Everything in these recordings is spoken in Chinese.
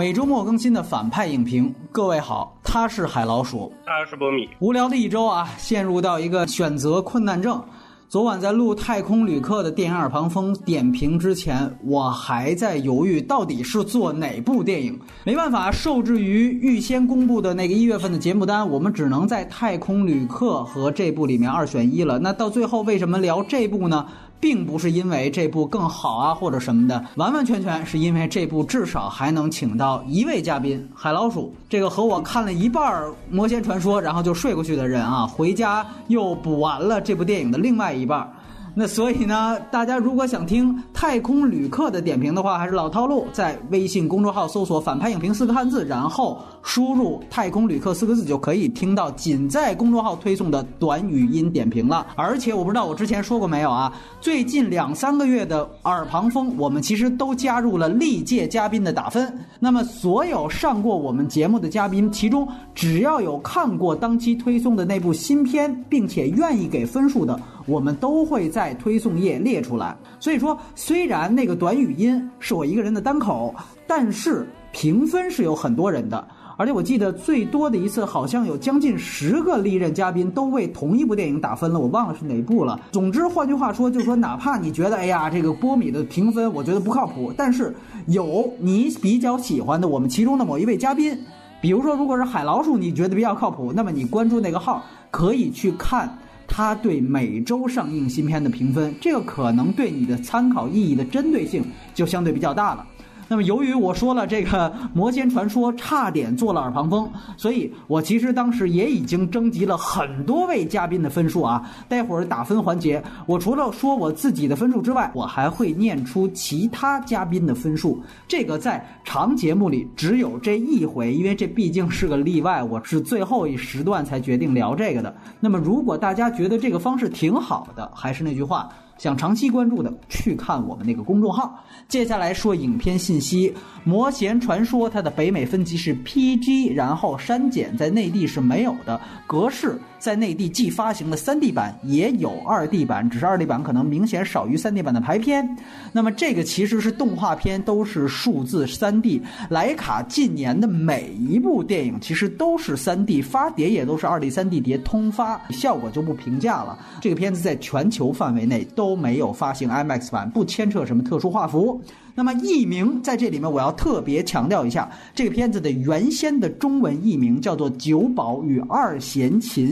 每周末更新的反派影评。各位好，他是海老鼠，他是波米。无聊的一周啊，陷入到一个选择困难症。昨晚在录《太空旅客》的电影耳旁风点评之前，我还在犹豫到底是做哪部电影。没办法，受制于预先公布的那个一月份的节目单，我们只能在《太空旅客》和这部里面二选一了。那到最后为什么聊这部呢？并不是因为这部更好啊，或者什么的，完完全全是因为这部至少还能请到一位嘉宾——海老鼠，这个和我看了一半《魔仙传说》然后就睡过去的人啊，回家又补完了这部电影的另外一半。那所以呢，大家如果想听《太空旅客》的点评的话，还是老套路，在微信公众号搜索“反派影评”四个汉字，然后输入“太空旅客”四个字，就可以听到仅在公众号推送的短语音点评了。而且我不知道我之前说过没有啊，最近两三个月的耳旁风，我们其实都加入了历届嘉宾的打分。那么所有上过我们节目的嘉宾，其中只要有看过当期推送的那部新片，并且愿意给分数的。我们都会在推送页列出来，所以说虽然那个短语音是我一个人的单口，但是评分是有很多人的，而且我记得最多的一次好像有将近十个历任嘉宾都为同一部电影打分了，我忘了是哪部了。总之，换句话说，就是说哪怕你觉得哎呀这个波米的评分我觉得不靠谱，但是有你比较喜欢的我们其中的某一位嘉宾，比如说如果是海老鼠你觉得比较靠谱，那么你关注那个号可以去看。它对每周上映新片的评分，这个可能对你的参考意义的针对性就相对比较大了。那么，由于我说了这个《魔仙传说》差点做了耳旁风，所以我其实当时也已经征集了很多位嘉宾的分数啊。待会儿打分环节，我除了说我自己的分数之外，我还会念出其他嘉宾的分数。这个在长节目里只有这一回，因为这毕竟是个例外，我是最后一时段才决定聊这个的。那么，如果大家觉得这个方式挺好的，还是那句话。想长期关注的，去看我们那个公众号。接下来说影片信息，《魔弦传说》它的北美分级是 PG，然后删减在内地是没有的，格式。在内地既发行了 3D 版，也有 2D 版，只是 2D 版可能明显少于 3D 版的排片。那么这个其实是动画片，都是数字 3D。莱卡近年的每一部电影其实都是 3D，发碟也都是 2D、3D 碟通发，效果就不评价了。这个片子在全球范围内都都没有发行 IMAX 版，不牵扯什么特殊画幅。那么译名在这里面，我要特别强调一下，这个片子的原先的中文译名叫做《九宝与二弦琴》，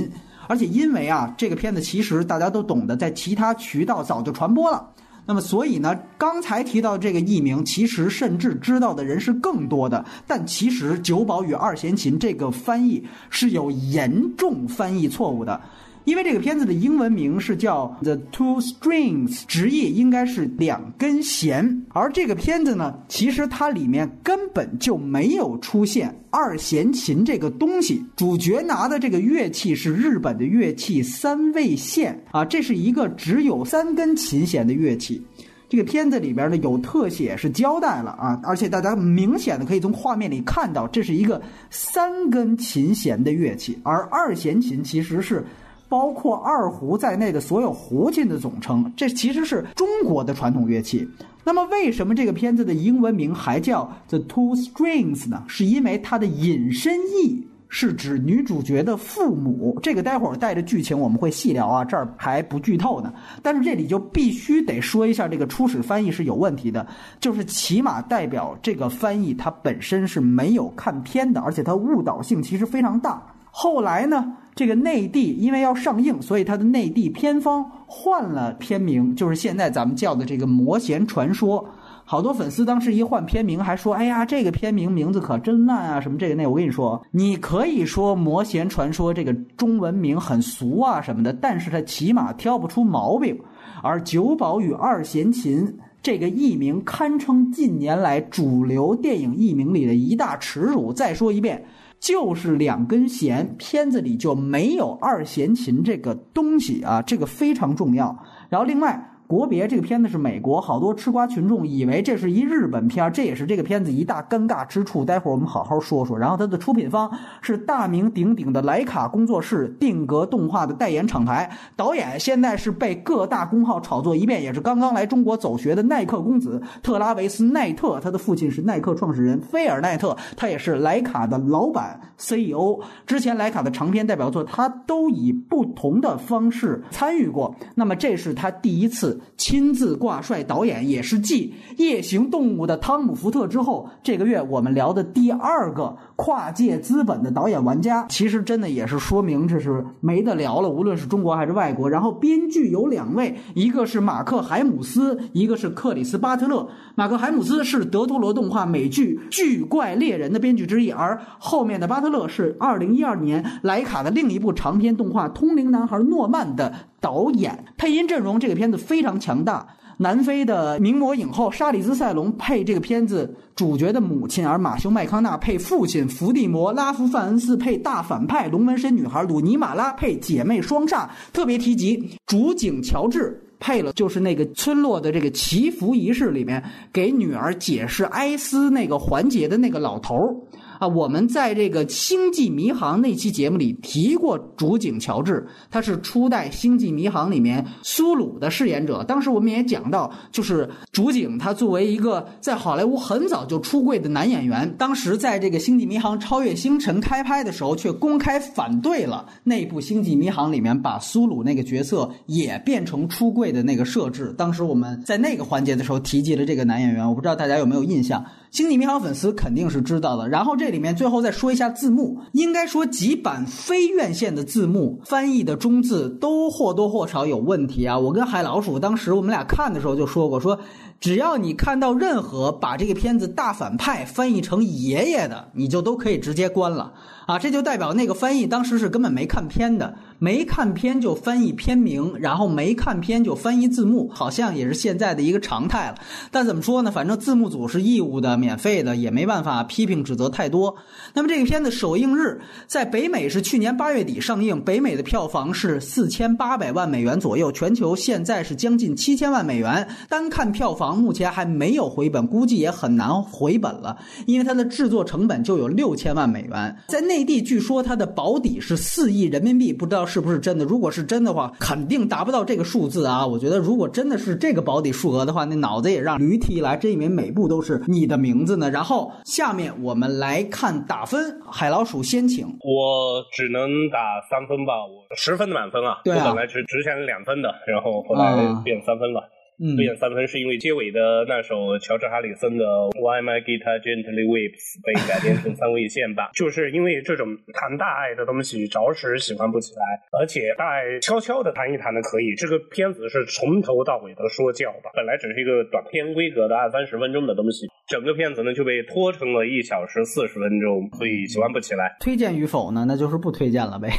而且因为啊，这个片子其实大家都懂得，在其他渠道早就传播了。那么所以呢，刚才提到这个译名，其实甚至知道的人是更多的。但其实《九宝与二弦琴》这个翻译是有严重翻译错误的。因为这个片子的英文名是叫《The Two Strings》，直译应该是两根弦。而这个片子呢，其实它里面根本就没有出现二弦琴这个东西。主角拿的这个乐器是日本的乐器三味线啊，这是一个只有三根琴弦的乐器。这个片子里边呢有特写是交代了啊，而且大家明显的可以从画面里看到，这是一个三根琴弦的乐器，而二弦琴其实是。包括二胡在内的所有胡琴的总称，这其实是中国的传统乐器。那么，为什么这个片子的英文名还叫《The Two Strings》呢？是因为它的引申义是指女主角的父母。这个待会儿带着剧情我们会细聊啊，这儿还不剧透呢。但是这里就必须得说一下，这个初始翻译是有问题的，就是起码代表这个翻译它本身是没有看片的，而且它误导性其实非常大。后来呢？这个内地因为要上映，所以它的内地片方换了片名，就是现在咱们叫的这个《魔弦传说》。好多粉丝当时一换片名，还说：“哎呀，这个片名名字可真烂啊！”什么这个那，我跟你说，你可以说《魔弦传说》这个中文名很俗啊什么的，但是它起码挑不出毛病。而《九宝与二弦琴》这个译名，堪称近年来主流电影译名里的一大耻辱。再说一遍。就是两根弦，片子里就没有二弦琴这个东西啊，这个非常重要。然后另外，国别这个片子是美国，好多吃瓜群众以为这是一日本片，这也是这个片子一大尴尬之处。待会儿我们好好说说。然后它的出品方是大名鼎鼎的莱卡工作室，定格动画的代言厂牌。导演现在是被各大公号炒作一遍，也是刚刚来中国走学的耐克公子特拉维斯奈特。他的父亲是耐克创始人菲尔奈特，他也是莱卡的老板 CEO。之前莱卡的长篇代表作，他都以不同的方式参与过。那么这是他第一次。亲自挂帅导演，也是继《夜行动物》的汤姆·福特之后，这个月我们聊的第二个跨界资本的导演玩家。其实真的也是说明这是没得聊了，无论是中国还是外国。然后编剧有两位，一个是马克·海姆斯，一个是克里斯·巴特勒。马克·海姆斯是德托罗动画美剧《巨怪猎人》的编剧之一，而后面的巴特勒是2012年莱卡的另一部长篇动画《通灵男孩诺曼》的。导演配音阵容，这个片子非常强大。南非的名模影后莎莉兹·塞隆配这个片子主角的母亲，而马修·麦康纳配父亲伏地魔，拉夫·范恩斯配大反派龙纹身女孩鲁尼马拉配姐妹双煞。特别提及主景乔治配了，就是那个村落的这个祈福仪式里面给女儿解释哀思那个环节的那个老头儿。啊，我们在这个《星际迷航》那期节目里提过主景乔治，他是初代《星际迷航》里面苏鲁的饰演者。当时我们也讲到，就是主景他作为一个在好莱坞很早就出柜的男演员，当时在这个《星际迷航：超越星辰》开拍的时候，却公开反对了那部《星际迷航》里面把苏鲁那个角色也变成出柜的那个设置。当时我们在那个环节的时候提及了这个男演员，我不知道大家有没有印象。星际迷航粉丝肯定是知道的。然后这里面最后再说一下字幕，应该说几版非院线的字幕翻译的中字都或多或少有问题啊。我跟海老鼠当时我们俩看的时候就说过，说只要你看到任何把这个片子大反派翻译成爷爷的，你就都可以直接关了。啊，这就代表那个翻译当时是根本没看片的，没看片就翻译片名，然后没看片就翻译字幕，好像也是现在的一个常态了。但怎么说呢？反正字幕组是义务的、免费的，也没办法批评指责太多。那么这个片子首映日在北美是去年八月底上映，北美的票房是四千八百万美元左右，全球现在是将近七千万美元。单看票房目前还没有回本，估计也很难回本了，因为它的制作成本就有六千万美元，在那。内地据说它的保底是四亿人民币，不知道是不是真的。如果是真的话，肯定达不到这个数字啊！我觉得如果真的是这个保底数额的话，那脑子也让驴踢来。这里面每部都是你的名字呢？然后下面我们来看打分，海老鼠先请。我只能打三分吧，我十分的满分啊。对啊。我本来是只想两分的，然后后来变三分了。推荐三分是因为结尾的那首乔治哈里森的 Why My Guitar Gently Weeps 被改编成三味线吧，就是因为这种谈大爱的东西，着实喜欢不起来，而且大爱悄悄的谈一谈的可以。这个片子是从头到尾的说教吧，本来只是一个短片规格的二三十分钟的东西，整个片子呢就被拖成了一小时四十分钟，所以喜欢不起来。推荐与否呢？那就是不推荐了呗，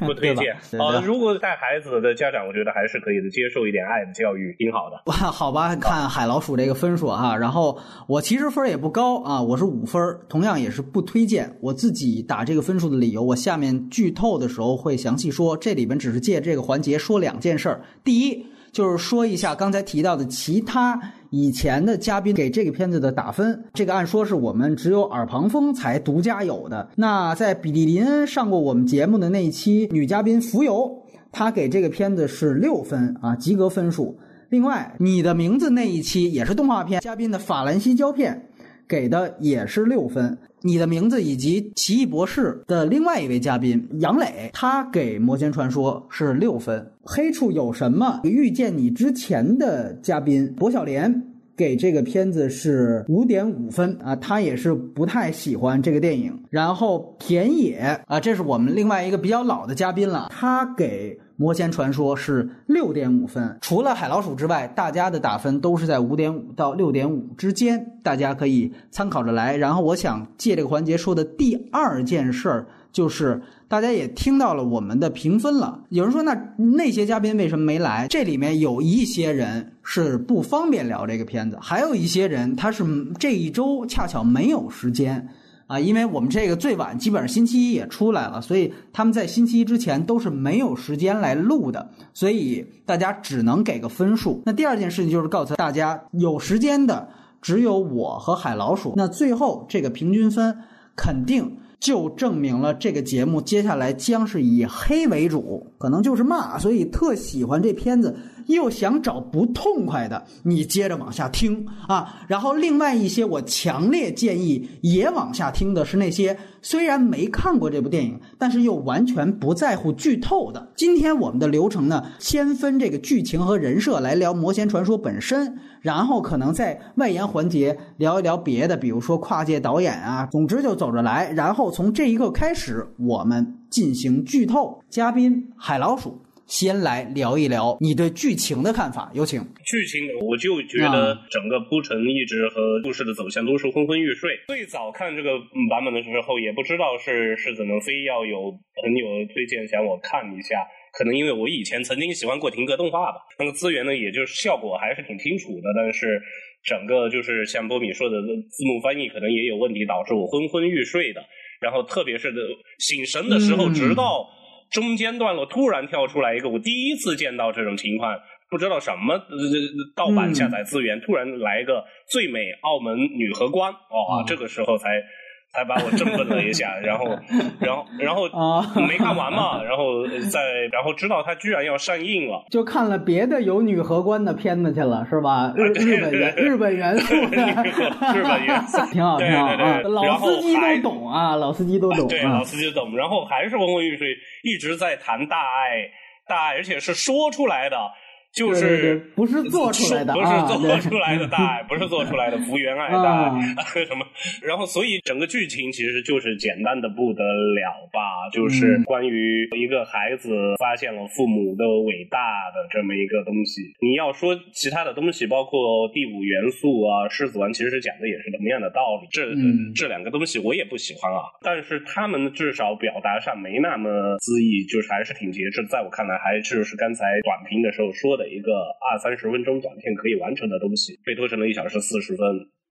不推荐。啊，如果带孩子的家长，我觉得还是可以的，接受一点爱的教育挺好的。哇，好吧，看海老鼠这个分数啊，然后我其实分也不高啊，我是五分，同样也是不推荐。我自己打这个分数的理由，我下面剧透的时候会详细说。这里边只是借这个环节说两件事儿。第一，就是说一下刚才提到的其他以前的嘉宾给这个片子的打分，这个按说是我们只有耳旁风才独家有的。那在比利林恩上过我们节目的那一期女嘉宾浮游，她给这个片子是六分啊，及格分数。另外，你的名字那一期也是动画片嘉宾的法兰西胶片，给的也是六分。你的名字以及奇异博士的另外一位嘉宾杨磊，他给魔仙传说是六分。黑处有什么？遇见你之前的嘉宾薄晓莲给这个片子是五点五分啊，他也是不太喜欢这个电影。然后田野啊，这是我们另外一个比较老的嘉宾了，他给。魔仙传说是六点五分，除了海老鼠之外，大家的打分都是在五点五到六点五之间，大家可以参考着来。然后，我想借这个环节说的第二件事儿，就是大家也听到了我们的评分了。有人说，那那些嘉宾为什么没来？这里面有一些人是不方便聊这个片子，还有一些人他是这一周恰巧没有时间。啊，因为我们这个最晚基本上星期一也出来了，所以他们在星期一之前都是没有时间来录的，所以大家只能给个分数。那第二件事情就是告诉大家，有时间的只有我和海老鼠。那最后这个平均分肯定就证明了这个节目接下来将是以黑为主，可能就是骂，所以特喜欢这片子。又想找不痛快的，你接着往下听啊。然后另外一些，我强烈建议也往下听的是那些虽然没看过这部电影，但是又完全不在乎剧透的。今天我们的流程呢，先分这个剧情和人设来聊《魔仙传说》本身，然后可能在外延环节聊一聊别的，比如说跨界导演啊。总之就走着来，然后从这一刻开始，我们进行剧透。嘉宾海老鼠。先来聊一聊你对剧情的看法，有请。剧情，我就觉得整个铺陈一直和故事的走向都是昏昏欲睡。最早看这个版本的时候，也不知道是是怎么非要有朋友推荐想我看一下，可能因为我以前曾经喜欢过停格动画吧。那个资源呢，也就是效果还是挺清楚的，但是整个就是像波米说的字幕翻译可能也有问题，导致我昏昏欲睡的。然后特别是的醒神的时候，直到。中间段落突然跳出来一个，我第一次见到这种情况，不知道什么盗版下载资源，突然来一个最美澳门女荷官，哇，这个时候才。才把我振奋了一下，然后，然后，然后没看完嘛，然后再，然后知道他居然要上映了，就看了别的有女荷官的片子去了，是吧？日 日本元日本元素的，日本元素 挺好，挺好啊。老司机都懂啊，老司机都懂，对，老司机懂。然后还是昏昏欲睡，一直在谈大爱，大爱，而且是说出来的。就是不是做出来的，不是做出来的大爱，不是做出来的福原爱大爱 什么？然后，所以整个剧情其实就是简单的不得了吧？就是关于一个孩子发现了父母的伟大的这么一个东西。你要说其他的东西，包括第五元素啊，狮子王其实讲的也是同样的道理。这这两个东西我也不喜欢啊，但是他们至少表达上没那么恣意，就是还是挺节制。在我看来，还就是刚才短评的时候说的。的一个二三十分钟短片可以完成的东西，被拖成了一小时四十分，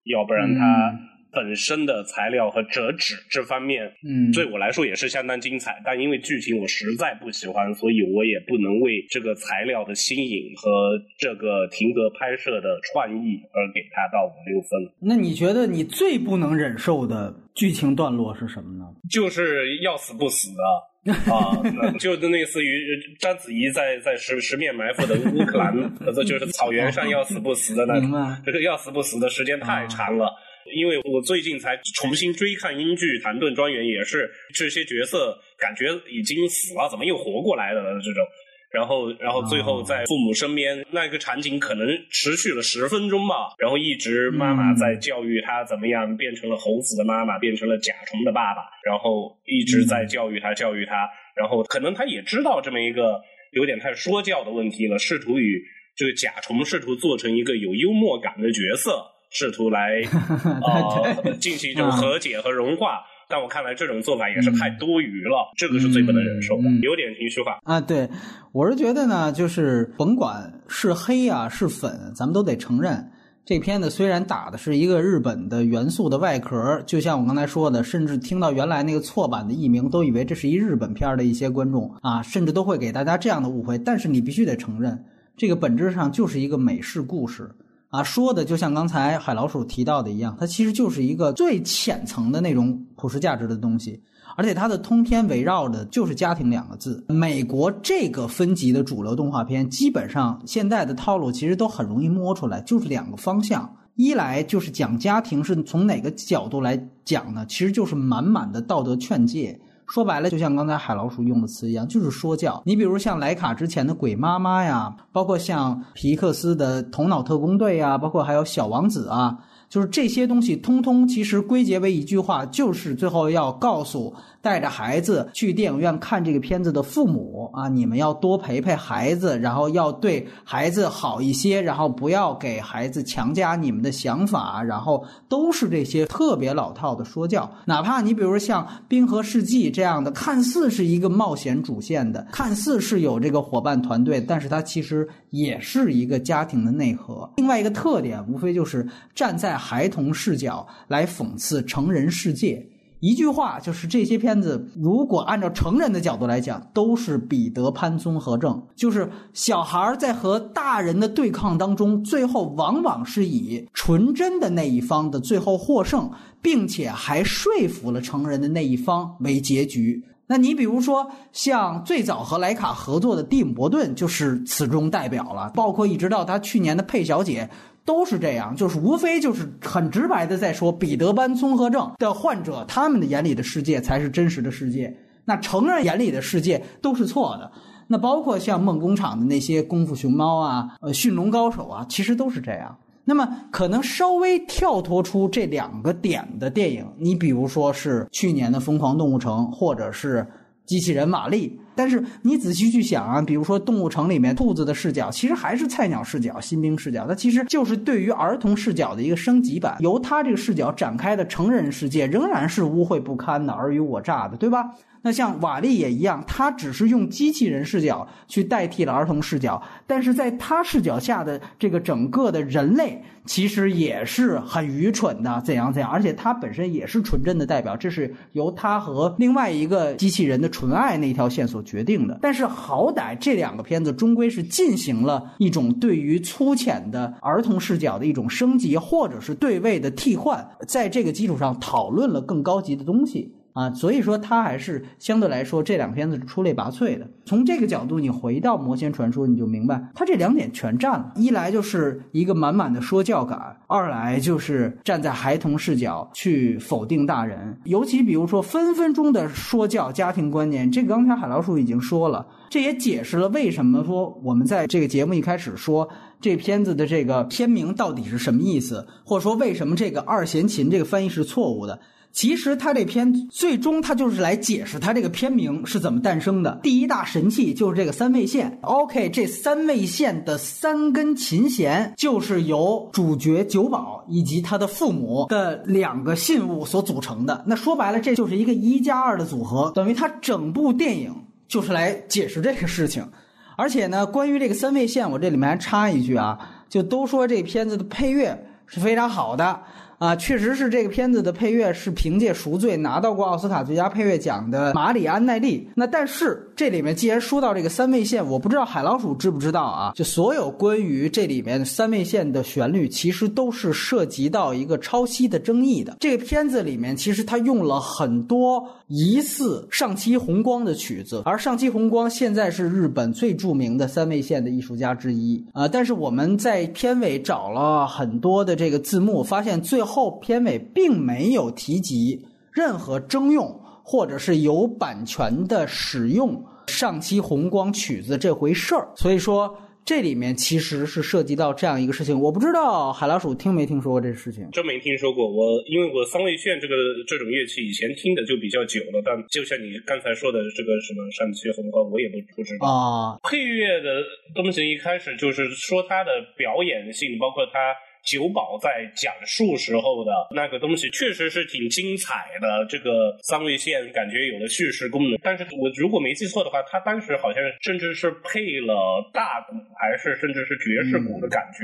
要不然它本身的材料和折纸这方面，嗯，对我来说也是相当精彩。但因为剧情我实在不喜欢，所以我也不能为这个材料的新颖和这个停格拍摄的创意而给它到五六分。那你觉得你最不能忍受的剧情段落是什么呢？就是要死不死的。啊，就类似于章子怡在在十十面埋伏的乌克兰，这就是草原上要死不死的那种，这个要死不死的时间太长了。因为我最近才重新追看英剧《谭盾庄园》，也是这些角色感觉已经死了，怎么又活过来了的这种。然后，然后最后在父母身边那个场景可能持续了十分钟吧，然后一直妈妈在教育他怎么样变成了猴子的妈妈，变成了甲虫的爸爸，然后一直在教育他，教育他，然后可能他也知道这么一个有点太说教的问题了，试图与这个甲虫试图做成一个有幽默感的角色，试图来 呃进行一种和解和融化。但我看来这种做法也是太多余了，这个是最不能忍受的，有点情绪化啊。对，我是觉得呢，就是甭管是黑啊是粉，咱们都得承认，这片子虽然打的是一个日本的元素的外壳，就像我刚才说的，甚至听到原来那个错版的译名，都以为这是一日本片的一些观众啊，甚至都会给大家这样的误会。但是你必须得承认，这个本质上就是一个美式故事。啊，说的就像刚才海老鼠提到的一样，它其实就是一个最浅层的那种普世价值的东西，而且它的通篇围绕的就是家庭两个字。美国这个分级的主流动画片，基本上现在的套路其实都很容易摸出来，就是两个方向：一来就是讲家庭是从哪个角度来讲呢？其实就是满满的道德劝诫。说白了，就像刚才海老鼠用的词一样，就是说教。你比如像莱卡之前的《鬼妈妈》呀，包括像皮克斯的《头脑特工队》呀，包括还有《小王子》啊，就是这些东西，通通其实归结为一句话，就是最后要告诉。带着孩子去电影院看这个片子的父母啊，你们要多陪陪孩子，然后要对孩子好一些，然后不要给孩子强加你们的想法，然后都是这些特别老套的说教。哪怕你比如像《冰河世纪》这样的，看似是一个冒险主线的，看似是有这个伙伴团队，但是它其实也是一个家庭的内核。另外一个特点，无非就是站在孩童视角来讽刺成人世界。一句话就是这些片子，如果按照成人的角度来讲，都是彼得潘综合症，就是小孩在和大人的对抗当中，最后往往是以纯真的那一方的最后获胜，并且还说服了成人的那一方为结局。那你比如说，像最早和莱卡合作的蒂姆·伯顿就是此中代表了，包括一直到他去年的佩小姐。都是这样，就是无非就是很直白的在说，彼得班综合症的患者，他们的眼里的世界才是真实的世界，那成人眼里的世界都是错的。那包括像梦工厂的那些功夫熊猫啊，呃，驯龙高手啊，其实都是这样。那么可能稍微跳脱出这两个点的电影，你比如说是去年的疯狂动物城，或者是。机器人玛丽，但是你仔细去想啊，比如说《动物城》里面兔子的视角，其实还是菜鸟视角、新兵视角，它其实就是对于儿童视角的一个升级版。由他这个视角展开的成人世界，仍然是污秽不堪的、尔虞我诈的，对吧？那像瓦力也一样，他只是用机器人视角去代替了儿童视角，但是在他视角下的这个整个的人类，其实也是很愚蠢的，怎样怎样，而且他本身也是纯真的代表，这是由他和另外一个机器人的纯爱那条线所决定的。但是好歹这两个片子终归是进行了一种对于粗浅的儿童视角的一种升级，或者是对位的替换，在这个基础上讨论了更高级的东西。啊，所以说它还是相对来说这两片子出类拔萃的。从这个角度，你回到《魔仙传说》，你就明白它这两点全占了。一来就是一个满满的说教感，二来就是站在孩童视角去否定大人。尤其比如说分分钟的说教家庭观念，这个刚才海老鼠已经说了，这也解释了为什么说我们在这个节目一开始说这片子的这个片名到底是什么意思，或者说为什么这个二弦琴这个翻译是错误的。其实他这篇最终他就是来解释他这个片名是怎么诞生的。第一大神器就是这个三味线。OK，这三味线的三根琴弦就是由主角九保以及他的父母的两个信物所组成的。那说白了，这就是一个一加二的组合，等于他整部电影就是来解释这个事情。而且呢，关于这个三味线，我这里面还插一句啊，就都说这片子的配乐是非常好的。啊，确实是这个片子的配乐是凭借《赎罪》拿到过奥斯卡最佳配乐奖的马里安奈利。那但是这里面既然说到这个三味线，我不知道海老鼠知不知道啊？就所有关于这里面三味线的旋律，其实都是涉及到一个抄袭的争议的。这个片子里面其实他用了很多疑似上期红光的曲子，而上期红光现在是日本最著名的三味线的艺术家之一啊。但是我们在片尾找了很多的这个字幕，发现最。后片尾并没有提及任何征用或者是有版权的使用上期红光曲子这回事儿，所以说这里面其实是涉及到这样一个事情。我不知道海老鼠听没听说过这事情？真没听说过。我因为我三味线这个这种乐器以前听的就比较久了，但就像你刚才说的这个什么上期红光，我也不不知道啊。配乐的东西一开始就是说它的表演性，包括它。酒保在讲述时候的那个东西确实是挺精彩的，这个三位线感觉有了叙事功能。但是我如果没记错的话，他当时好像甚至是配了大鼓，还是甚至是爵士鼓的感觉。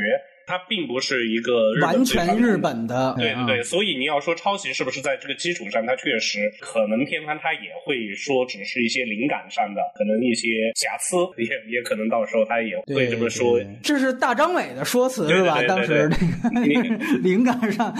它并不是一个完全日本的，对对对，所以你要说抄袭是不是在这个基础上，它确实可能片方他也会说只是一些灵感上的，可能一些瑕疵，也也可能到时候他也会这么说。这是大张伟的说辞是吧？当时那个 灵感上，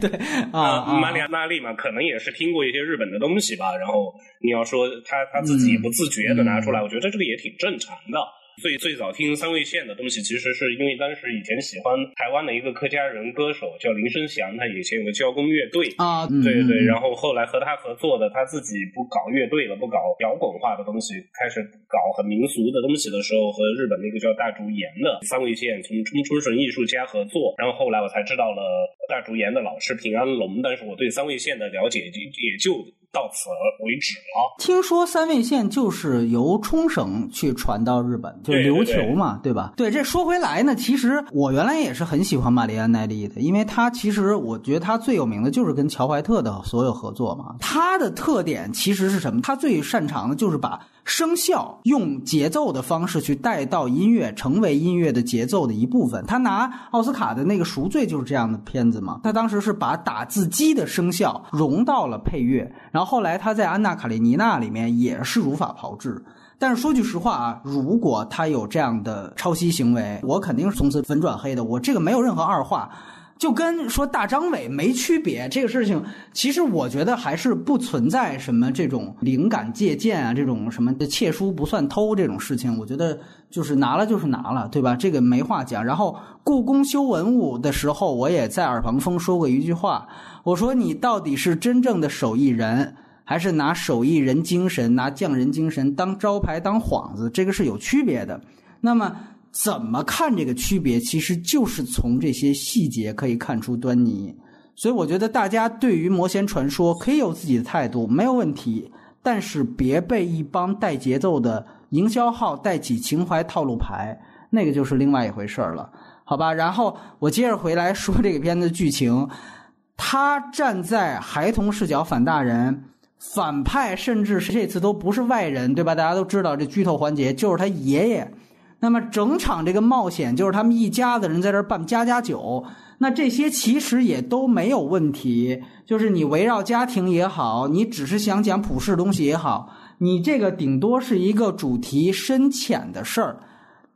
对啊，马里亚纳利嘛，可能也是听过一些日本的东西吧。然后你要说他他自己不自觉的拿出来，我觉得这个也挺正常的。最最早听三味线的东西，其实是因为当时以前喜欢台湾的一个客家人歌手叫林生祥，他以前有个交工乐队啊，对对，然后后来和他合作的，他自己不搞乐队了，不搞摇滚化的东西，开始搞很民俗的东西的时候，和日本那个叫大竹研的三味线从冲冲绳艺术家合作，然后后来我才知道了大竹研的老师平安龙，但是我对三味线的了解也也就。到此为止了。听说三味线就是由冲绳去传到日本，就琉球嘛，对吧？对，这说回来呢，其实我原来也是很喜欢玛丽安奈利的，因为她其实我觉得她最有名的就是跟乔怀特的所有合作嘛。他的特点其实是什么？他最擅长的就是把声效用节奏的方式去带到音乐，成为音乐的节奏的一部分。他拿奥斯卡的那个《赎罪》就是这样的片子嘛。他当时是把打字机的声效融到了配乐，然后后来他在《安娜·卡列尼娜》里面也是如法炮制。但是说句实话啊，如果他有这样的抄袭行为，我肯定是从此粉转黑的。我这个没有任何二话。就跟说大张伟没区别，这个事情其实我觉得还是不存在什么这种灵感借鉴啊，这种什么的窃书不算偷这种事情，我觉得就是拿了就是拿了，对吧？这个没话讲。然后故宫修文物的时候，我也在耳旁风说过一句话，我说你到底是真正的手艺人，还是拿手艺人精神、拿匠人精神当招牌、当幌子？这个是有区别的。那么。怎么看这个区别？其实就是从这些细节可以看出端倪。所以我觉得大家对于魔仙传说可以有自己的态度，没有问题。但是别被一帮带节奏的营销号带起情怀套路牌，那个就是另外一回事儿了，好吧？然后我接着回来说这个片子剧情，他站在孩童视角反大人，反派甚至是这次都不是外人，对吧？大家都知道这剧透环节就是他爷爷。那么整场这个冒险就是他们一家子人在这儿办家家酒，那这些其实也都没有问题。就是你围绕家庭也好，你只是想讲普世东西也好，你这个顶多是一个主题深浅的事儿。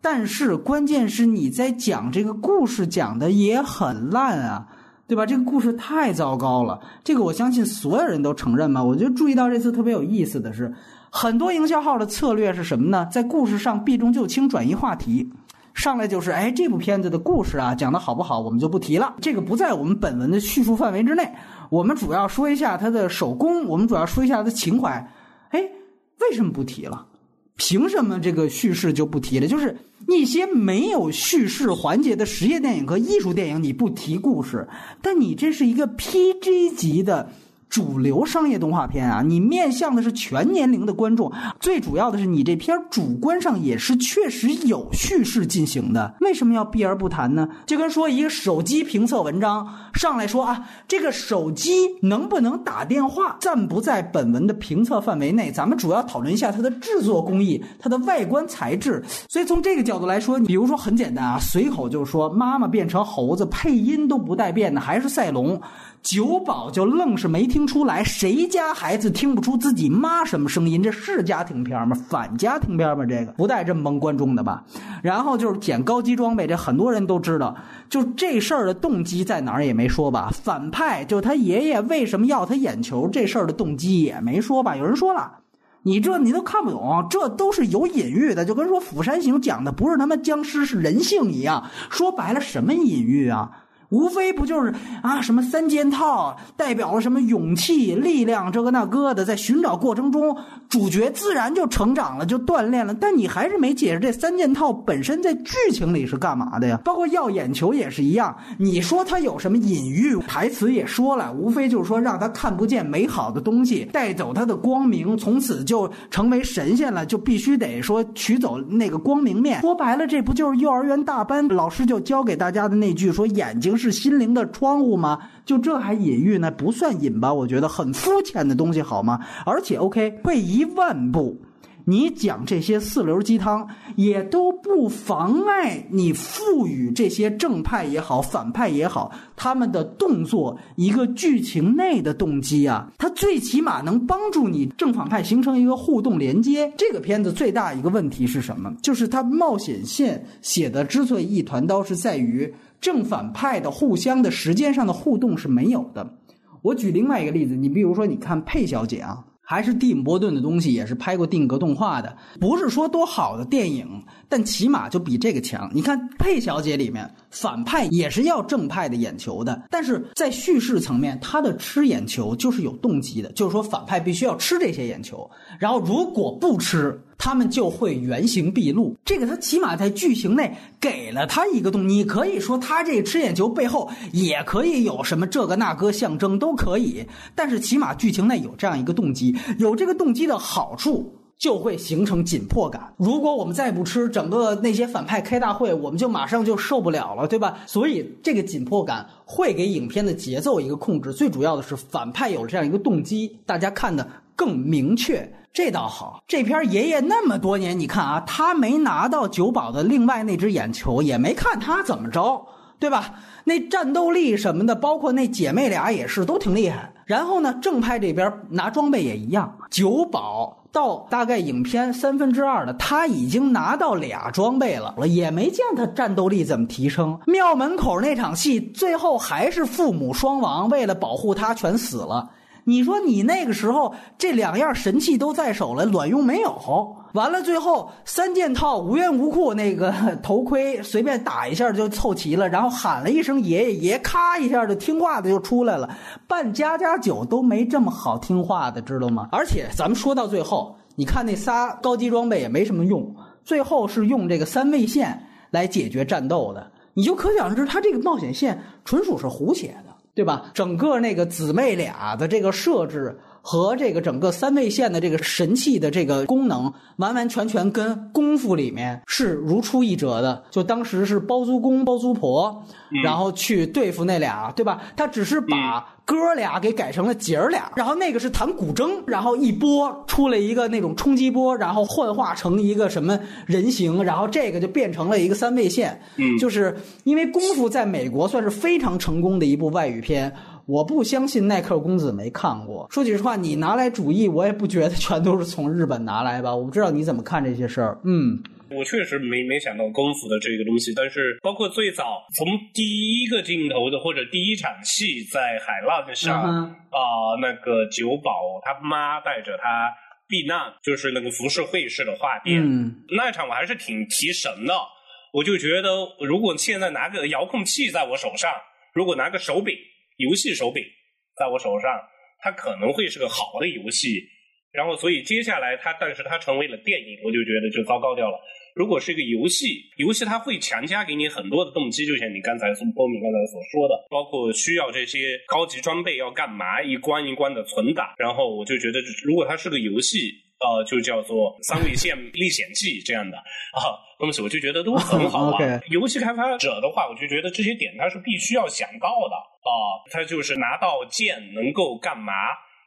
但是关键是你在讲这个故事讲的也很烂啊，对吧？这个故事太糟糕了，这个我相信所有人都承认嘛。我就注意到这次特别有意思的是。很多营销号的策略是什么呢？在故事上避重就轻，转移话题，上来就是，哎，这部片子的故事啊，讲的好不好，我们就不提了，这个不在我们本文的叙述范围之内。我们主要说一下它的手工，我们主要说一下它的情怀。哎，为什么不提了？凭什么这个叙事就不提了？就是一些没有叙事环节的实业电影和艺术电影，你不提故事，但你这是一个 PG 级的。主流商业动画片啊，你面向的是全年龄的观众，最主要的是你这片主观上也是确实有叙事进行的，为什么要避而不谈呢？就跟说一个手机评测文章上来说啊，这个手机能不能打电话，暂不在本文的评测范围内，咱们主要讨论一下它的制作工艺、它的外观材质。所以从这个角度来说，你比如说很简单啊，随口就说妈妈变成猴子，配音都不带变的，还是赛龙。九宝就愣是没听出来，谁家孩子听不出自己妈什么声音？这是家庭片吗？反家庭片吗？这个不带这么蒙观众的吧？然后就是捡高级装备，这很多人都知道。就这事儿的动机在哪儿也没说吧？反派就他爷爷为什么要他眼球？这事儿的动机也没说吧？有人说了，你这你都看不懂，这都是有隐喻的，就跟说《釜山行》讲的不是他妈僵尸是人性一样。说白了，什么隐喻啊？无非不就是啊，什么三件套代表了什么勇气、力量，这个那个的，在寻找过程中，主角自然就成长了，就锻炼了。但你还是没解释这三件套本身在剧情里是干嘛的呀？包括要眼球也是一样。你说他有什么隐喻？台词也说了，无非就是说让他看不见美好的东西，带走他的光明，从此就成为神仙了，就必须得说取走那个光明面。说白了，这不就是幼儿园大班老师就教给大家的那句说眼睛。是心灵的窗户吗？就这还隐喻呢？不算隐吧？我觉得很肤浅的东西，好吗？而且，OK，退一万步。你讲这些四流鸡汤，也都不妨碍你赋予这些正派也好、反派也好，他们的动作一个剧情内的动机啊。它最起码能帮助你正反派形成一个互动连接。这个片子最大一个问题是什么？就是它冒险线写的之所以一团刀，是在于正反派的互相的时间上的互动是没有的。我举另外一个例子，你比如说，你看佩小姐啊。还是蒂姆·波顿的东西，也是拍过定格动画的，不是说多好的电影，但起码就比这个强。你看《佩小姐》里面，反派也是要正派的眼球的，但是在叙事层面，他的吃眼球就是有动机的，就是说反派必须要吃这些眼球，然后如果不吃。他们就会原形毕露，这个他起码在剧情内给了他一个动，你可以说他这吃眼球背后也可以有什么这个那个象征都可以，但是起码剧情内有这样一个动机，有这个动机的好处就会形成紧迫感。如果我们再不吃，整个那些反派开大会，我们就马上就受不了了，对吧？所以这个紧迫感会给影片的节奏一个控制，最主要的是反派有了这样一个动机，大家看的更明确。这倒好，这片爷爷那么多年，你看啊，他没拿到九保的另外那只眼球，也没看他怎么着，对吧？那战斗力什么的，包括那姐妹俩也是都挺厉害。然后呢，正派这边拿装备也一样，九保到大概影片三分之二的，他已经拿到俩装备了，也没见他战斗力怎么提升。庙门口那场戏，最后还是父母双亡，为了保护他全死了。你说你那个时候这两样神器都在手了，卵用没有？完了，最后三件套无缘无故那个 头盔随便打一下就凑齐了，然后喊了一声爷爷爷，咔一下就听话的就出来了。扮家家酒都没这么好听话的，知道吗？而且咱们说到最后，你看那仨高级装备也没什么用，最后是用这个三味线来解决战斗的，你就可想而知，他这个冒险线纯属是胡写的。对吧？整个那个姊妹俩的这个设置和这个整个三位线的这个神器的这个功能，完完全全跟功夫里面是如出一辙的。就当时是包租公包租婆，然后去对付那俩，对吧？他只是把。哥俩给改成了姐儿俩，然后那个是弹古筝，然后一波出了一个那种冲击波，然后幻化成一个什么人形，然后这个就变成了一个三位线。嗯，就是因为功夫在美国算是非常成功的一部外语片，我不相信耐克公子没看过。说句实话，你拿来主义，我也不觉得全都是从日本拿来吧。我不知道你怎么看这些事儿。嗯。我确实没没想到功夫的这个东西，但是包括最早从第一个镜头的或者第一场戏在海浪上啊，那个九保他妈带着他避难，就是那个浮世绘式的画店，那场我还是挺提神的。我就觉得，如果现在拿个遥控器在我手上，如果拿个手柄游戏手柄在我手上，它可能会是个好的游戏。然后，所以接下来它，但是它成为了电影，我就觉得就糟糕掉了。如果是一个游戏，游戏它会强加给你很多的动机，就像你刚才从波米刚才所说的，包括需要这些高级装备要干嘛，一关一关的存档。然后我就觉得，如果它是个游戏，呃，就叫做三味线历险记这样的啊东西，我就觉得都很好 玩。游戏开发者的话，我就觉得这些点他是必须要想到的啊。他就是拿到剑能够干嘛，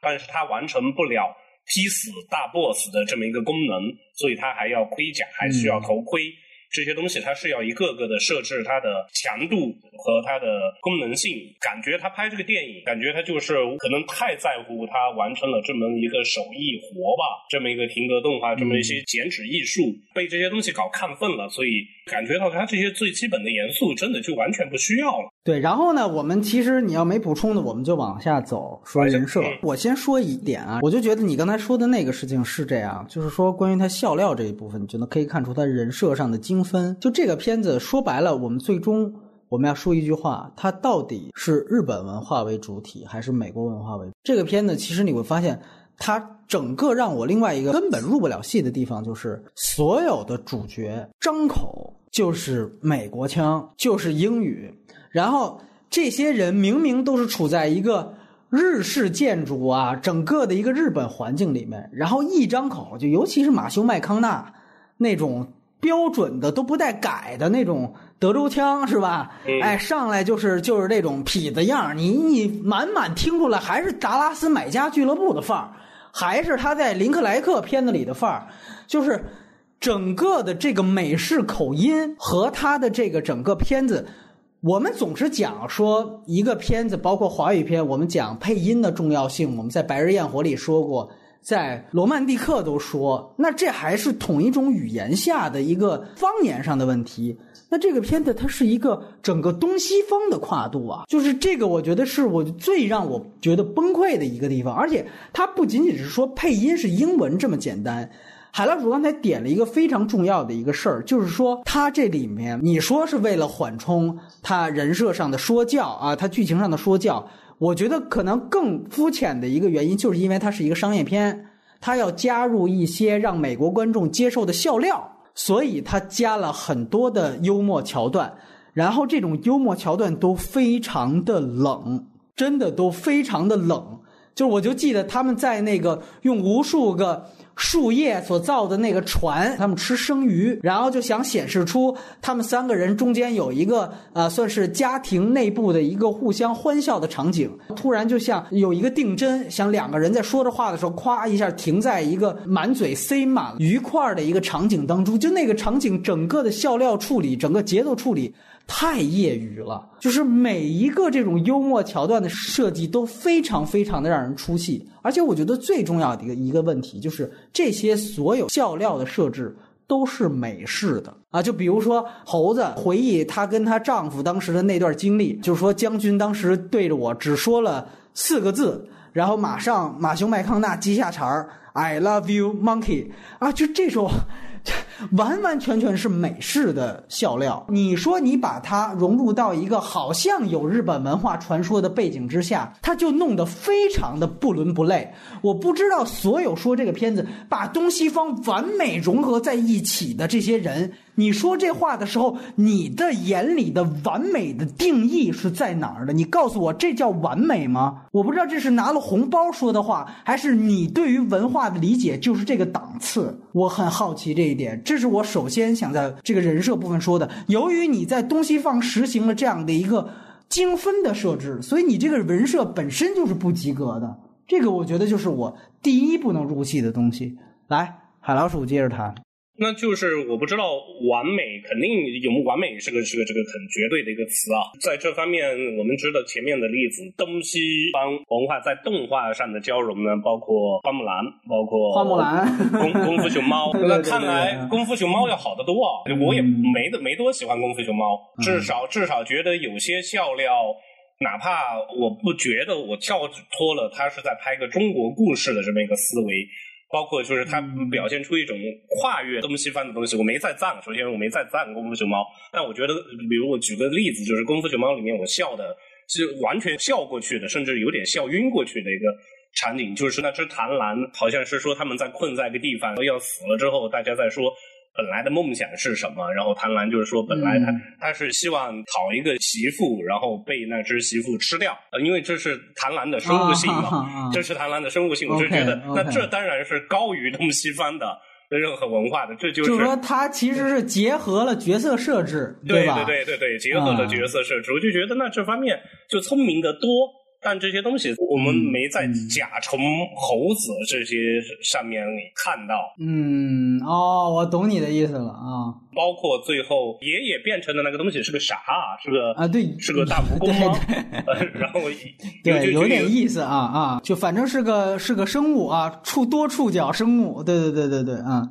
但是他完成不了。劈死大 boss 的这么一个功能，所以他还要盔甲，还需要头盔这些东西，它是要一个个的设置它的强度和它的功能性。感觉他拍这个电影，感觉他就是可能太在乎他完成了这么一个手艺活吧，这么一个停格动画，这么一些剪纸艺术，被这些东西搞亢奋了，所以感觉到他这些最基本的元素真的就完全不需要了。对，然后呢，我们其实你要没补充的，我们就往下走说人设。我先说一点啊，我就觉得你刚才说的那个事情是这样，就是说关于他笑料这一部分，你就能可以看出他人设上的精分。就这个片子说白了，我们最终我们要说一句话，它到底是日本文化为主体还是美国文化为？这个片子其实你会发现，它整个让我另外一个根本入不了戏的地方，就是所有的主角张口就是美国腔，就是英语。然后这些人明明都是处在一个日式建筑啊，整个的一个日本环境里面，然后一张口就，尤其是马修麦康纳那种标准的都不带改的那种德州腔，是吧？哎，上来就是就是那种痞子样你你满满听出来还是达拉斯买家俱乐部的范儿，还是他在林克莱克片子里的范儿，就是整个的这个美式口音和他的这个整个片子。我们总是讲说一个片子，包括华语片，我们讲配音的重要性。我们在《白日焰火》里说过，在《罗曼蒂克》都说，那这还是同一种语言下的一个方言上的问题。那这个片子它是一个整个东西方的跨度啊，就是这个，我觉得是我最让我觉得崩溃的一个地方。而且它不仅仅是说配音是英文这么简单。海老鼠刚才点了一个非常重要的一个事儿，就是说他这里面你说是为了缓冲他人设上的说教啊，他剧情上的说教，我觉得可能更肤浅的一个原因，就是因为它是一个商业片，它要加入一些让美国观众接受的笑料，所以他加了很多的幽默桥段，然后这种幽默桥段都非常的冷，真的都非常的冷，就是我就记得他们在那个用无数个。树叶所造的那个船，他们吃生鱼，然后就想显示出他们三个人中间有一个呃，算是家庭内部的一个互相欢笑的场景。突然就像有一个定帧，想两个人在说着话的时候，咵一下停在一个满嘴塞满鱼块的一个场景当中，就那个场景整个的笑料处理，整个节奏处理。太业余了，就是每一个这种幽默桥段的设计都非常非常的让人出戏，而且我觉得最重要的一个一个问题就是这些所有笑料的设置都是美式的。啊，就比如说猴子回忆她跟她丈夫当时的那段经历，就是说将军当时对着我只说了四个字，然后马上马修麦康纳接下茬儿 “I love you, monkey” 啊，就这种。完完全全是美式的笑料。你说你把它融入到一个好像有日本文化传说的背景之下，它就弄得非常的不伦不类。我不知道所有说这个片子把东西方完美融合在一起的这些人。你说这话的时候，你的眼里的完美的定义是在哪儿的？你告诉我，这叫完美吗？我不知道这是拿了红包说的话，还是你对于文化的理解就是这个档次。我很好奇这一点，这是我首先想在这个人设部分说的。由于你在东西方实行了这样的一个精分的设置，所以你这个人设本身就是不及格的。这个我觉得就是我第一不能入戏的东西。来，海老鼠接着谈。那就是我不知道完美肯定有完美是个是个这个很绝对的一个词啊，在这方面我们知道前面的例子东西方文化在动画上的交融呢，包括花木兰，包括花木兰，功功夫熊猫。那看来功夫熊猫要好得多啊！我也没的没多喜欢功夫熊猫，至少至少觉得有些笑料，哪怕我不觉得我跳脱了，他是在拍个中国故事的这么一个思维。包括就是他表现出一种跨越东西方的东西，我没在赞。首先我没在赞功夫熊猫，但我觉得，比如我举个例子，就是功夫熊猫里面我笑的是完全笑过去的，甚至有点笑晕过去的一个场景，就是那只螳螂，好像是说他们在困在一个地方要死了之后，大家在说。本来的梦想是什么？然后贪婪就是说，本来他他是希望讨一个媳妇，然后被那只媳妇吃掉，因为这是贪婪的生物性嘛，这是贪婪的生物性，我就觉得那这当然是高于东西方的任何文化的，这就是说他其实是结合了角色设置，对吧？对对对对，结合了角色设置，我就觉得那这方面就聪明的多。但这些东西我们没在甲虫、猴子这些上面看到。嗯，哦，我懂你的意思了啊。包括最后爷爷变成的那个东西是个啥？是个啊，对，是个大蜈蚣吗？然后对，有点意思啊啊，就反正是个是个生物啊，触多触角生物。对对对对对，啊。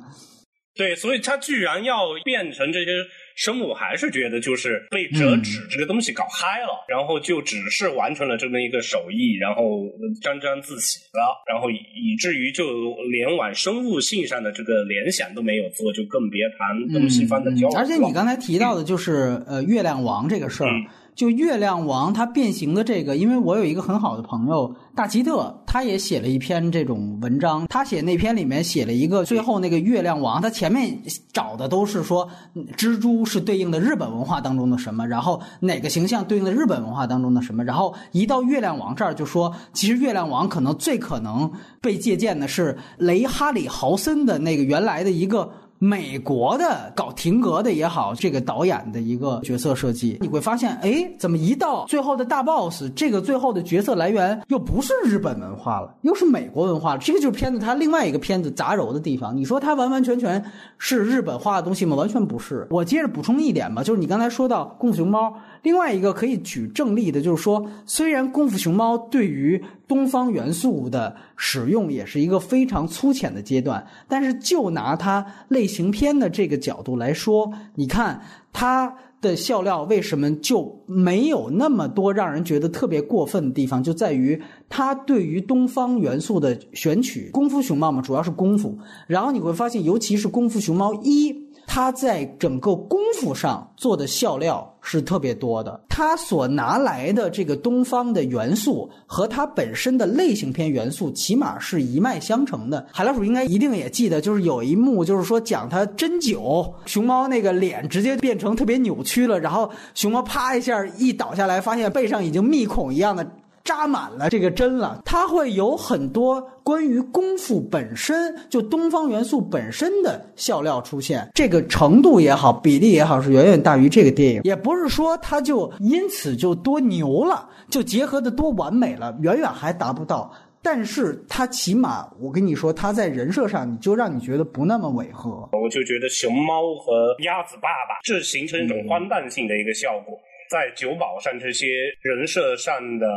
对，所以它居然要变成这些。生物还是觉得就是被折纸这个东西搞嗨了，然后就只是完成了这么一个手艺，然后沾沾自喜了，然后以至于就连往生物性上的这个联想都没有做，就更别谈东西方的交流。而且你刚才提到的就是呃月亮王这个事儿。就月亮王他变形的这个，因为我有一个很好的朋友大吉特，他也写了一篇这种文章。他写那篇里面写了一个最后那个月亮王，他前面找的都是说蜘蛛是对应的日本文化当中的什么，然后哪个形象对应的日本文化当中的什么，然后一到月亮王这儿就说，其实月亮王可能最可能被借鉴的是雷哈里豪森的那个原来的一个。美国的搞停格的也好，这个导演的一个角色设计，你会发现，哎，怎么一到最后的大 boss，这个最后的角色来源又不是日本文化了，又是美国文化了。这个就是片子它另外一个片子杂糅的地方。你说它完完全全是日本化的东西吗？完全不是。我接着补充一点吧，就是你刚才说到功夫熊猫，另外一个可以举正例的，就是说，虽然功夫熊猫对于东方元素的使用也是一个非常粗浅的阶段，但是就拿它类型片的这个角度来说，你看它的笑料为什么就没有那么多让人觉得特别过分的地方，就在于它对于东方元素的选取。功夫熊猫嘛，主要是功夫，然后你会发现，尤其是功夫熊猫一。他在整个功夫上做的笑料是特别多的，他所拿来的这个东方的元素和他本身的类型片元素，起码是一脉相承的。海老鼠应该一定也记得，就是有一幕，就是说讲他针灸，熊猫那个脸直接变成特别扭曲了，然后熊猫啪一下一倒下来，发现背上已经密孔一样的。扎满了这个针了，它会有很多关于功夫本身就东方元素本身的笑料出现，这个程度也好，比例也好，是远远大于这个电影。也不是说它就因此就多牛了，就结合的多完美了，远远还达不到。但是它起码，我跟你说，它在人设上，你就让你觉得不那么违和。我就觉得熊猫和鸭子爸爸，是形成一种荒诞性的一个效果。在酒保上这些人设上的，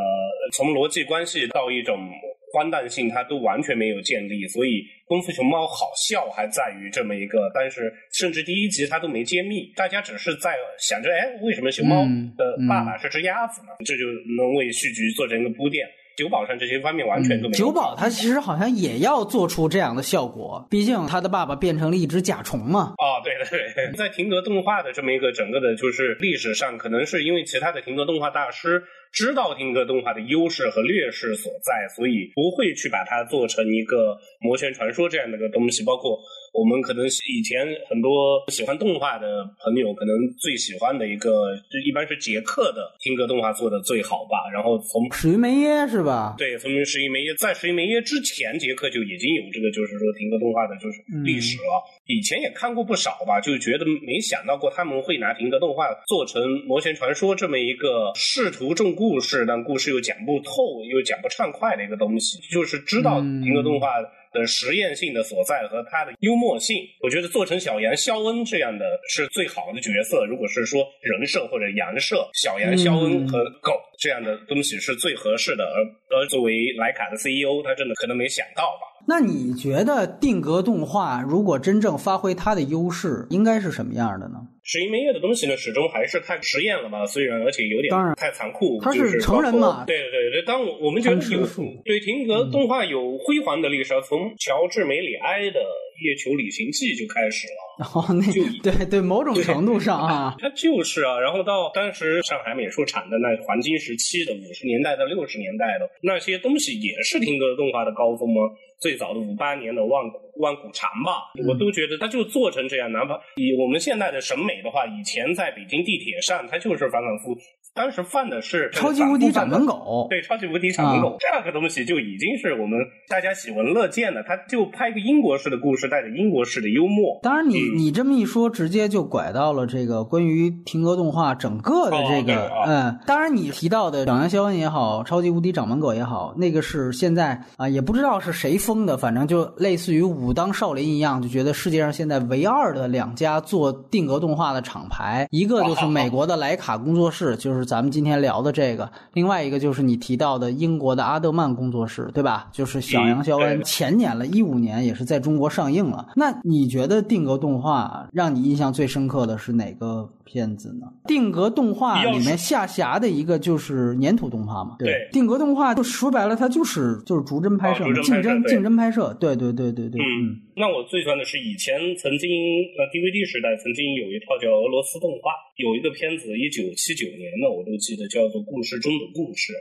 从逻辑关系到一种荒诞性，它都完全没有建立。所以功夫熊猫好笑还在于这么一个，但是甚至第一集它都没揭秘，大家只是在想着，哎，为什么熊猫的爸爸是只鸭子呢？这就能为续集做成一个铺垫。酒保上这些方面完全都没有。酒保他其实好像也要做出这样的效果，毕竟他的爸爸变成了一只甲虫嘛。哦，对对对，在停格动画的这么一个整个的，就是历史上，可能是因为其他的停格动画大师知道停格动画的优势和劣势所在，所以不会去把它做成一个魔拳传说这样的一个东西，包括。我们可能以前很多喜欢动画的朋友，可能最喜欢的一个，就一般是杰克的听歌动画做的最好吧。然后从石一梅耶是吧？对，从石一梅耶，在石一梅耶之前，杰克就已经有这个，就是说听歌动画的就是历史了。以前也看过不少吧，就觉得没想到过他们会拿听歌动画做成《魔仙传说》这么一个试图重故事，但故事又讲不透又讲不畅快的一个东西。就是知道听歌动画。的实验性的所在和他的幽默性，我觉得做成小杨肖恩这样的是最好的角色。如果是说人设或者杨设，小杨肖恩和狗这样的东西是最合适的。而而作为莱卡的 CEO，他真的可能没想到吧？那你觉得定格动画如果真正发挥它的优势，应该是什么样的呢？石英梅叶的东西呢，始终还是太实验了吧？虽然而且有点太残酷。它是成人嘛？对对对，当我我们觉得有对停格动画有辉煌的历史，从乔治梅里埃的《月球旅行记》就开始了。哦，那就对对，某种程度上 啊，它就是啊。然后到当时上海美术产的那黄金时期的五十年代到六十年代的那些东西，也是停格动画的高峰吗？最早的五八年的《万古万古长》吧，我都觉得它就做成这样。哪怕以我们现在的审美的话，以前在北京地铁上，它就是反反复复。当时犯的是超级无敌掌门狗，对，超级无敌掌门狗这个东西就已经是我们大家喜闻乐见的。他就拍个英国式的故事，带着英国式的幽默。当然，你你这么一说，直接就拐到了这个关于停格动画整个的这个，嗯，当然你提到的小羊肖恩也好，超级无敌掌门狗也好，那个是现在啊，也不知道是谁封的，反正就类似于武当少林一样，就觉得世界上现在唯二的两家做定格动画的厂牌，一个就是美国的莱卡工作室，就是。咱们今天聊的这个，另外一个就是你提到的英国的阿德曼工作室，对吧？就是小羊肖恩前年了，一五年也是在中国上映了。那你觉得定格动画让你印象最深刻的是哪个片子呢？定格动画里面下辖的一个就是粘土动画嘛？对，定格动画就说白了，它就是就是逐帧拍摄，竞争竞争拍摄。对对对对对。嗯，那我最喜欢的是以前曾经呃 DVD 时代曾经有一套叫俄罗斯动画。有一个片子，一九七九年的，我都记得，叫做《故事中的故事》。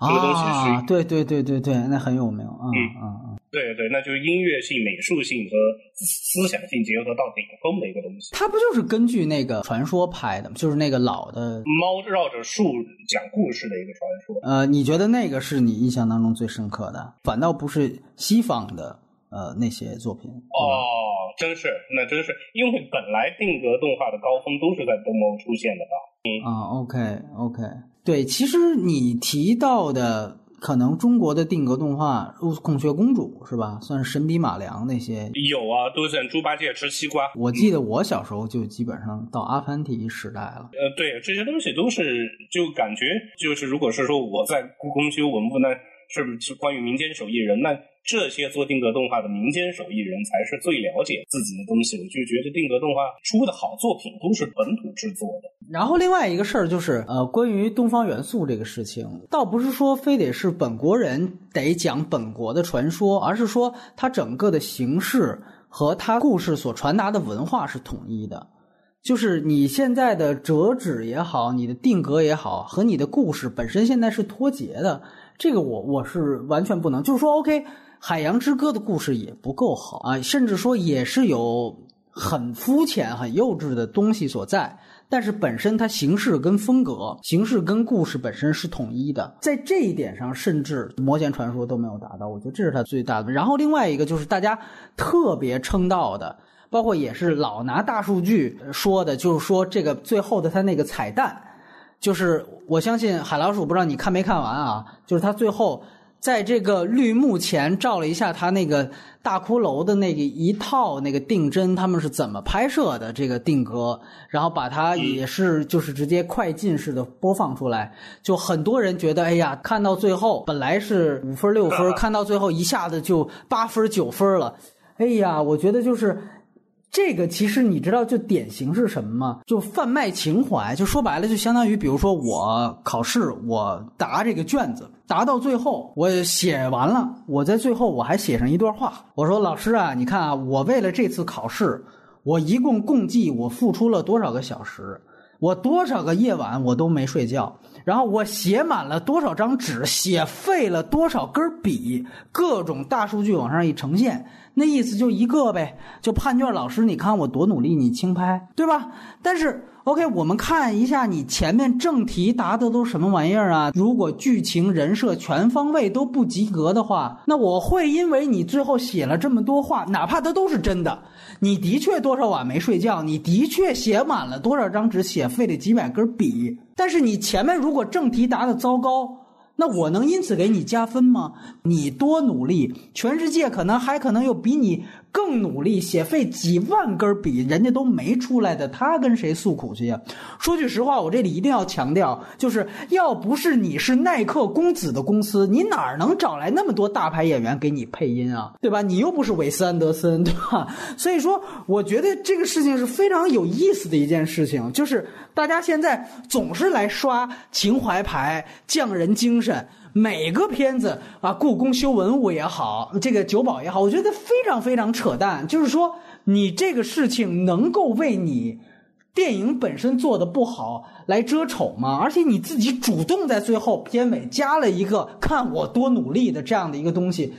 啊，对对对对对，那很有名。嗯嗯嗯，对对，那就是音乐性、美术性和思想性结合到顶峰的一个东西。它不就是根据那个传说拍的吗？就是那个老的猫绕着树讲故事的一个传说。呃，你觉得那个是你印象当中最深刻的？反倒不是西方的呃那些作品。哦。真是，那真是，因为本来定格动画的高峰都是在东欧出现的吧？嗯啊，OK OK，对，其实你提到的可能中国的定格动画，《孔雀公主》是吧？算是神笔马良那些有啊，都像猪八戒吃西瓜。我记得我小时候就基本上到阿凡提时代了。呃，对，这些东西都是就感觉就是，如果是说我在故宫修文物，那是不是关于民间手艺人那？这些做定格动画的民间手艺人才是最了解自己的东西。我就觉得定格动画出的好作品都是本土制作的。然后另外一个事儿就是，呃，关于东方元素这个事情，倒不是说非得是本国人得讲本国的传说，而是说它整个的形式和它故事所传达的文化是统一的。就是你现在的折纸也好，你的定格也好，和你的故事本身现在是脱节的。这个我我是完全不能，就是说，OK。《海洋之歌》的故事也不够好啊，甚至说也是有很肤浅、很幼稚的东西所在。但是本身它形式跟风格、形式跟故事本身是统一的，在这一点上，甚至《魔剑传说》都没有达到。我觉得这是它最大的。然后另外一个就是大家特别称道的，包括也是老拿大数据说的，就是说这个最后的它那个彩蛋，就是我相信海老鼠不知道你看没看完啊？就是他最后。在这个绿幕前照了一下他那个大骷髅的那个一套那个定帧，他们是怎么拍摄的这个定格，然后把它也是就是直接快进式的播放出来，就很多人觉得哎呀，看到最后本来是五分六分，看到最后一下子就八分九分了，哎呀，我觉得就是。这个其实你知道，就典型是什么吗？就贩卖情怀，就说白了，就相当于，比如说我考试，我答这个卷子，答到最后，我写完了，我在最后我还写上一段话，我说老师啊，你看啊，我为了这次考试，我一共共计我付出了多少个小时，我多少个夜晚我都没睡觉。然后我写满了多少张纸，写废了多少根笔，各种大数据往上一呈现，那意思就一个呗，就判卷老师，你看我多努力，你轻拍，对吧？但是 OK，我们看一下你前面正题答的都什么玩意儿啊？如果剧情人设全方位都不及格的话，那我会因为你最后写了这么多话，哪怕它都是真的，你的确多少晚没睡觉，你的确写满了多少张纸，写废了几百根笔。但是你前面如果正题答的糟糕，那我能因此给你加分吗？你多努力，全世界可能还可能有比你。更努力写废几万根笔，人家都没出来的，他跟谁诉苦去呀？说句实话，我这里一定要强调，就是要不是你是耐克公子的公司，你哪能找来那么多大牌演员给你配音啊？对吧？你又不是韦斯安德森，对吧？所以说，我觉得这个事情是非常有意思的一件事情，就是大家现在总是来刷情怀牌、匠人精神。每个片子啊，故宫修文物也好，这个酒保也好，我觉得非常非常扯淡。就是说，你这个事情能够为你电影本身做的不好来遮丑吗？而且你自己主动在最后片尾加了一个“看我多努力”的这样的一个东西，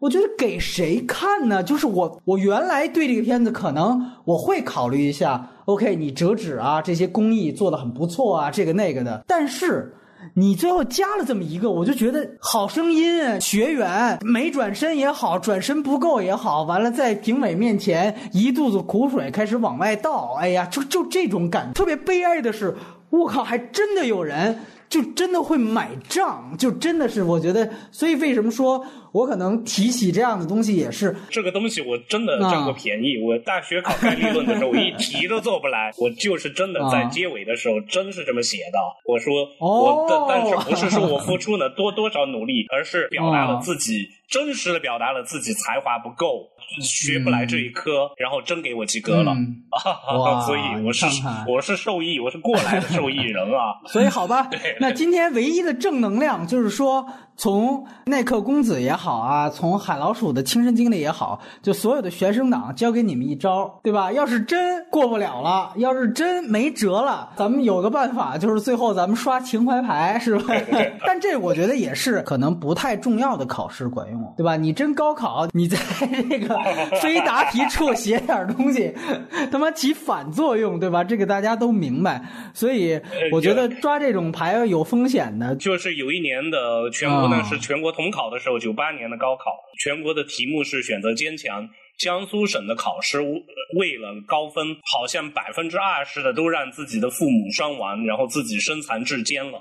我觉得给谁看呢？就是我，我原来对这个片子可能我会考虑一下，OK，你折纸啊，这些工艺做的很不错啊，这个那个的，但是。你最后加了这么一个，我就觉得好声音学员没转身也好，转身不够也好，完了在评委面前一肚子苦水开始往外倒，哎呀，就就这种感，特别悲哀的是，我靠，还真的有人。就真的会买账，就真的是我觉得，所以为什么说我可能提起这样的东西也是这个东西，我真的占过便宜。我大学考概率论的时候，我一题都做不来，我就是真的在结尾的时候真是这么写的。我说我，但但是不是说我付出了多多少努力，而是表达了自己真实的表达了自己才华不够。学不来这一科，然后真给我及格了，所以我是我是受益，我是过来的受益人啊。所以好吧，那今天唯一的正能量就是说。从耐克公子也好啊，从海老鼠的亲身经历也好，就所有的学生党教给你们一招，对吧？要是真过不了了，要是真没辙了，咱们有个办法，就是最后咱们刷情怀牌，是吧？但这我觉得也是可能不太重要的考试管用，对吧？你真高考，你在这个非答题处写点东西，他妈起反作用，对吧？这个大家都明白，所以我觉得抓这种牌有风险的。就是有一年的全国。那是全国统考的时候，九八年的高考，全国的题目是选择坚强。江苏省的考试为了高分，好像百分之二十的都让自己的父母伤亡，然后自己身残志坚了。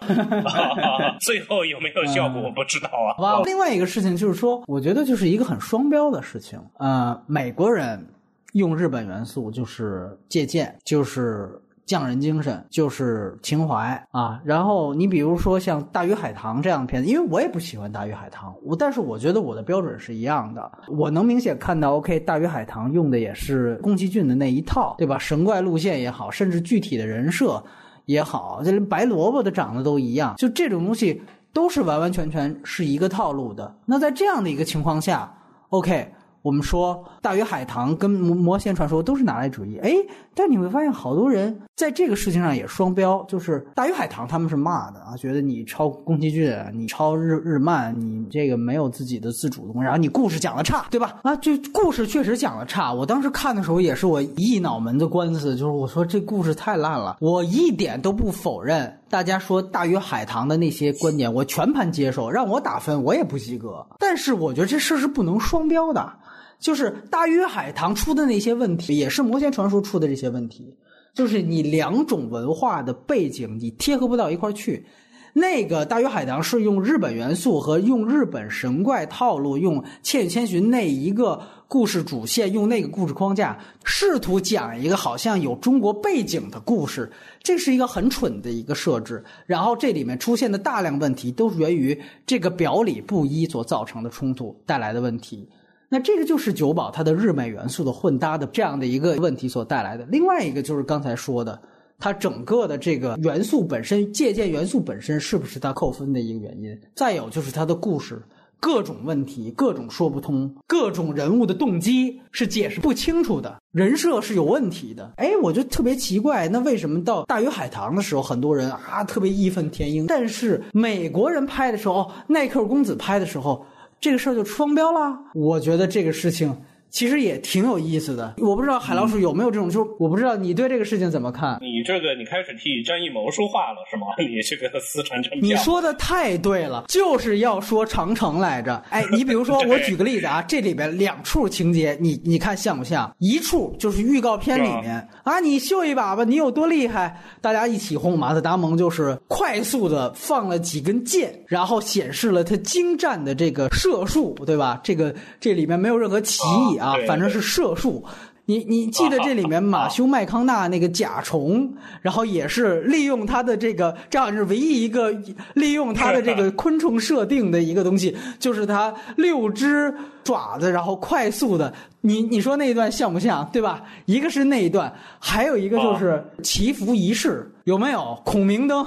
最后有没有效果，我不知道啊。另外一个事情就是说，我觉得就是一个很双标的事情。呃，美国人用日本元素就是借鉴，就是。匠人精神就是情怀啊，然后你比如说像《大鱼海棠》这样的片子，因为我也不喜欢《大鱼海棠》，我但是我觉得我的标准是一样的，我能明显看到，OK，《大鱼海棠》用的也是宫崎骏的那一套，对吧？神怪路线也好，甚至具体的人设也好，这连白萝卜的长得都一样，就这种东西都是完完全全是一个套路的。那在这样的一个情况下，OK。我们说《大鱼海棠》跟《魔魔仙传说》都是拿来主义，哎，但你会发现好多人在这个事情上也双标，就是《大鱼海棠》他们是骂的啊，觉得你抄宫崎骏，你抄日日漫，你这个没有自己的自主的东西，然后你故事讲的差，对吧？啊，这故事确实讲的差。我当时看的时候也是我一脑门子官司，就是我说这故事太烂了，我一点都不否认大家说《大鱼海棠》的那些观点，我全盘接受，让我打分我也不及格。但是我觉得这事是不能双标的。就是大鱼海棠出的那些问题，也是魔仙传说出的这些问题。就是你两种文化的背景，你贴合不到一块去。那个大鱼海棠是用日本元素和用日本神怪套路，用《千与千寻》那一个故事主线，用那个故事框架，试图讲一个好像有中国背景的故事。这是一个很蠢的一个设置。然后这里面出现的大量问题，都是源于这个表里不一所造成的冲突带来的问题。那这个就是九保它的日美元素的混搭的这样的一个问题所带来的。另外一个就是刚才说的，它整个的这个元素本身借鉴元素本身是不是它扣分的一个原因？再有就是它的故事各种问题，各种说不通，各种人物的动机是解释不清楚的，人设是有问题的。哎，我就特别奇怪，那为什么到大鱼海棠的时候，很多人啊特别义愤填膺，但是美国人拍的时候，耐克公子拍的时候。这个事儿就双标了，我觉得这个事情。其实也挺有意思的，我不知道海老鼠有没有这种，就是我不知道你对这个事情怎么看。你这个你开始替张艺谋说话了是吗？你这个私传真你说的太对了，就是要说长城来着。哎，你比如说，我举个例子啊，这里边两处情节，你你看像不像？一处就是预告片里面啊，你秀一把吧，你有多厉害？大家一起哄马特达蒙，就是快速的放了几根箭，然后显示了他精湛的这个射术，对吧？这个这里面没有任何歧义。啊，反正是射术。你你记得这里面马修麦康纳那个甲虫，然后也是利用他的这个，这样是唯一一个利用他的这个昆虫设定的一个东西，就是他六只爪子，然后快速的。你你说那一段像不像？对吧？一个是那一段，还有一个就是祈福仪式。有没有孔明灯？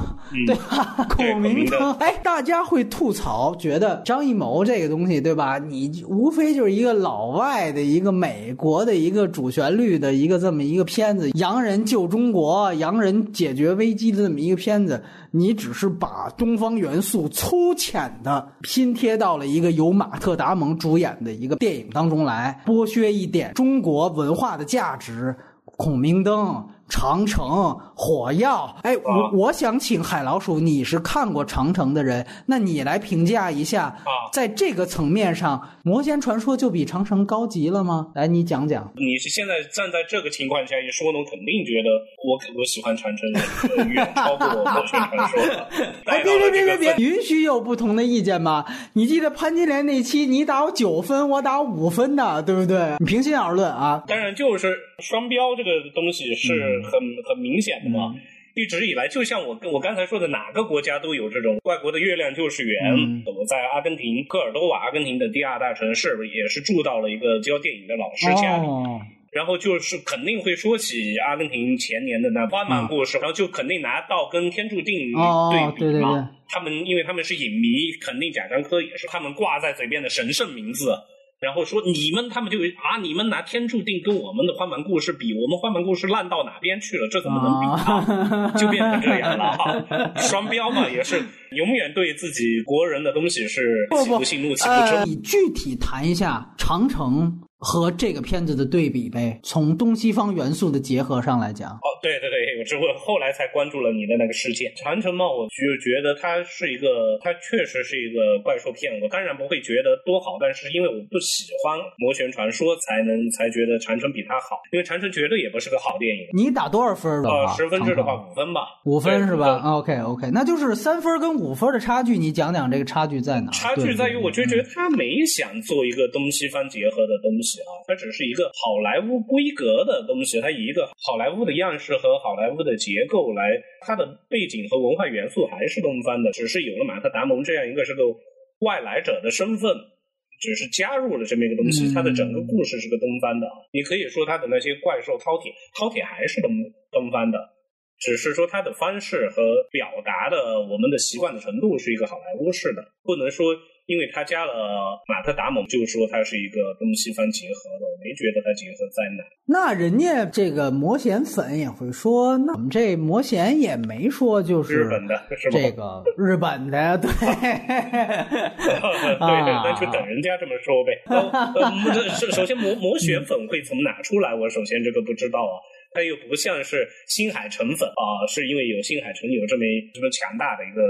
对吧？孔明灯，哎，大家会吐槽，觉得张艺谋这个东西，对吧？你无非就是一个老外的一个美国的一个主旋律的一个这么一个片子，洋人救中国、洋人解决危机的这么一个片子，你只是把东方元素粗浅的拼贴到了一个由马特·达蒙主演的一个电影当中来，剥削一点中国文化的价值，孔明灯。长城火药，哎，我我想请海老鼠，你是看过长城的人，那你来评价一下，在这个层面上，魔仙传说就比长城高级了吗？来，你讲讲。你是现在站在这个情况下一说，我肯定觉得我我喜欢长城远超过魔仙传说。哎，别别别别别，允许有不同的意见吗？你记得潘金莲那期，你打我九分，我打五分的，对不对？你平心而论啊。当然，就是双标这个东西是。很很明显的嘛，一直以来，就像我跟我刚才说的，哪个国家都有这种外国的月亮就是圆。我在阿根廷科尔多瓦，阿根廷的第二大城市，也是住到了一个教电影的老师家里，然后就是肯定会说起阿根廷前年的那花满故事，然后就肯定拿到跟天注定对比嘛。他们因为他们是影迷，肯定贾樟柯也是他们挂在嘴边的神圣名字。然后说你们，他们就啊，你们拿天注定跟我们的花满故事比，我们花满故事烂到哪边去了？这怎么能比啊？就变成这样了，双标嘛，也是永远对自己国人的东西是喜不喜怒喜不争。你具体谈一下长城。和这个片子的对比呗，从东西方元素的结合上来讲。哦，对对对，我只会后来才关注了你的那个事件。长城嘛，我就觉得它是一个，它确实是一个怪兽片。我当然不会觉得多好，但是因为我不喜欢魔旋传说，才能才觉得长城比它好。因为长城绝对也不是个好电影。你打多少分的话？十分制的话，五分吧。五分是吧？OK OK，那就是三分跟五分的差距。你讲讲这个差距在哪？差距在于，我就觉得他没想做一个东西方结合的东西。啊，它只是一个好莱坞规格的东西，它以一个好莱坞的样式和好莱坞的结构来，它的背景和文化元素还是东方的，只是有了马特·达蒙这样一个是个外来者的身份，只是加入了这么一个东西，它的整个故事是个东方的。你可以说它的那些怪兽饕餮，饕餮还是东东方的，只是说它的方式和表达的我们的习惯的程度是一个好莱坞式的，不能说。因为他加了马特·达蒙，就说他是一个东西方结合的，我没觉得他结合在哪。那人家这个魔弦粉也会说，那我们这魔弦也没说就是日本的，是这个日本的呀，对，对，那就等人家这么说呗。首首先魔魔弦粉会从哪出来？我首先这个不知道啊。它又不像是新海诚粉啊，是因为有新海诚有这么这么强大的一个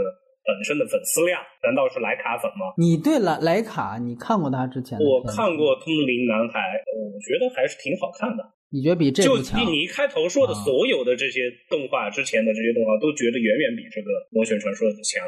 本身的粉丝量，难道是莱卡粉吗？你对莱莱卡，你看过他之前？我看过《通灵男孩》，我觉得还是挺好看的。你觉得比这就你你一开头说的所有的这些动画之前的这些动画都觉得远远比这个魔旋传说的强，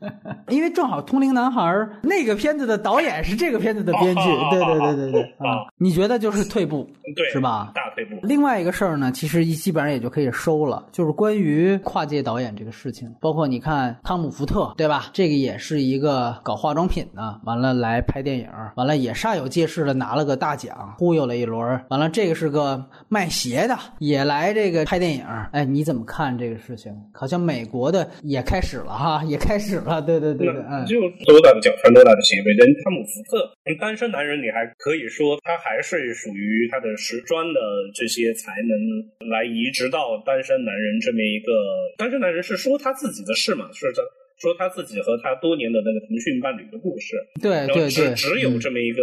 嗯，因为正好《通灵男孩》那个片子的导演是这个片子的编剧，对对对对对啊，你觉得就是退步，对是吧？大退步。另外一个事儿呢，其实一基本上也就可以收了，就是关于跨界导演这个事情，包括你看汤姆福特，对吧？这个也是一个搞化妆品的，完了来拍电影，完了也煞有介事的拿了个大奖，忽悠了一轮，完了这个是。是个卖鞋的，也来这个拍电影。哎，你怎么看这个事情？好像美国的也开始了哈，也开始了。对对对对，嗯，就多大的脚穿多大的鞋呗。人汤姆福特，单身男人，你还可以说他还是属于他的时装的这些才能来移植到单身男人这么一个。单身男人是说他自己的事嘛？是的，说他自己和他多年的那个腾讯伴侣的故事。对对对，只只有这么一个。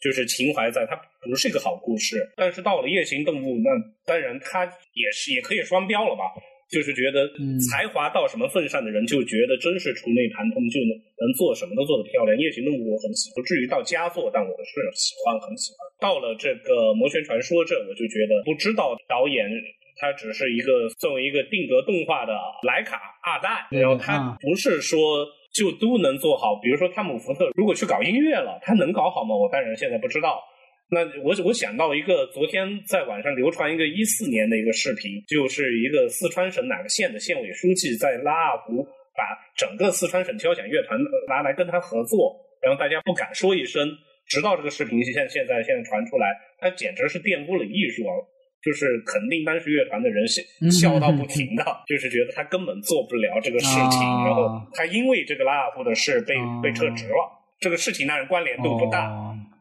就是情怀在，它不是一个好故事。但是到了夜行动物，那当然它也是也可以双标了吧？就是觉得才华到什么份上的人，就觉得真是触类旁通，就能能做什么都做得漂亮。夜行动物我很喜，不至于到佳作，但我是喜欢，很喜欢。到了这个魔旋传说这，我就觉得不知道导演他只是一个作为一个定格动画的莱卡二代，然后他不是说。就都能做好，比如说汤姆福特如果去搞音乐了，他能搞好吗？我当然现在不知道。那我我想到一个，昨天在网上流传一个一四年的一个视频，就是一个四川省哪个县的县委书记在拉二胡，把整个四川省交响乐团拿来跟他合作，然后大家不敢说一声，直到这个视频现现在现在传出来，他简直是玷污了艺术啊！就是肯定当时乐团的人笑笑到不停的，就是觉得他根本做不了这个事情，然后他因为这个拉尔夫的事被被撤职了。这个事情当然关联度不大，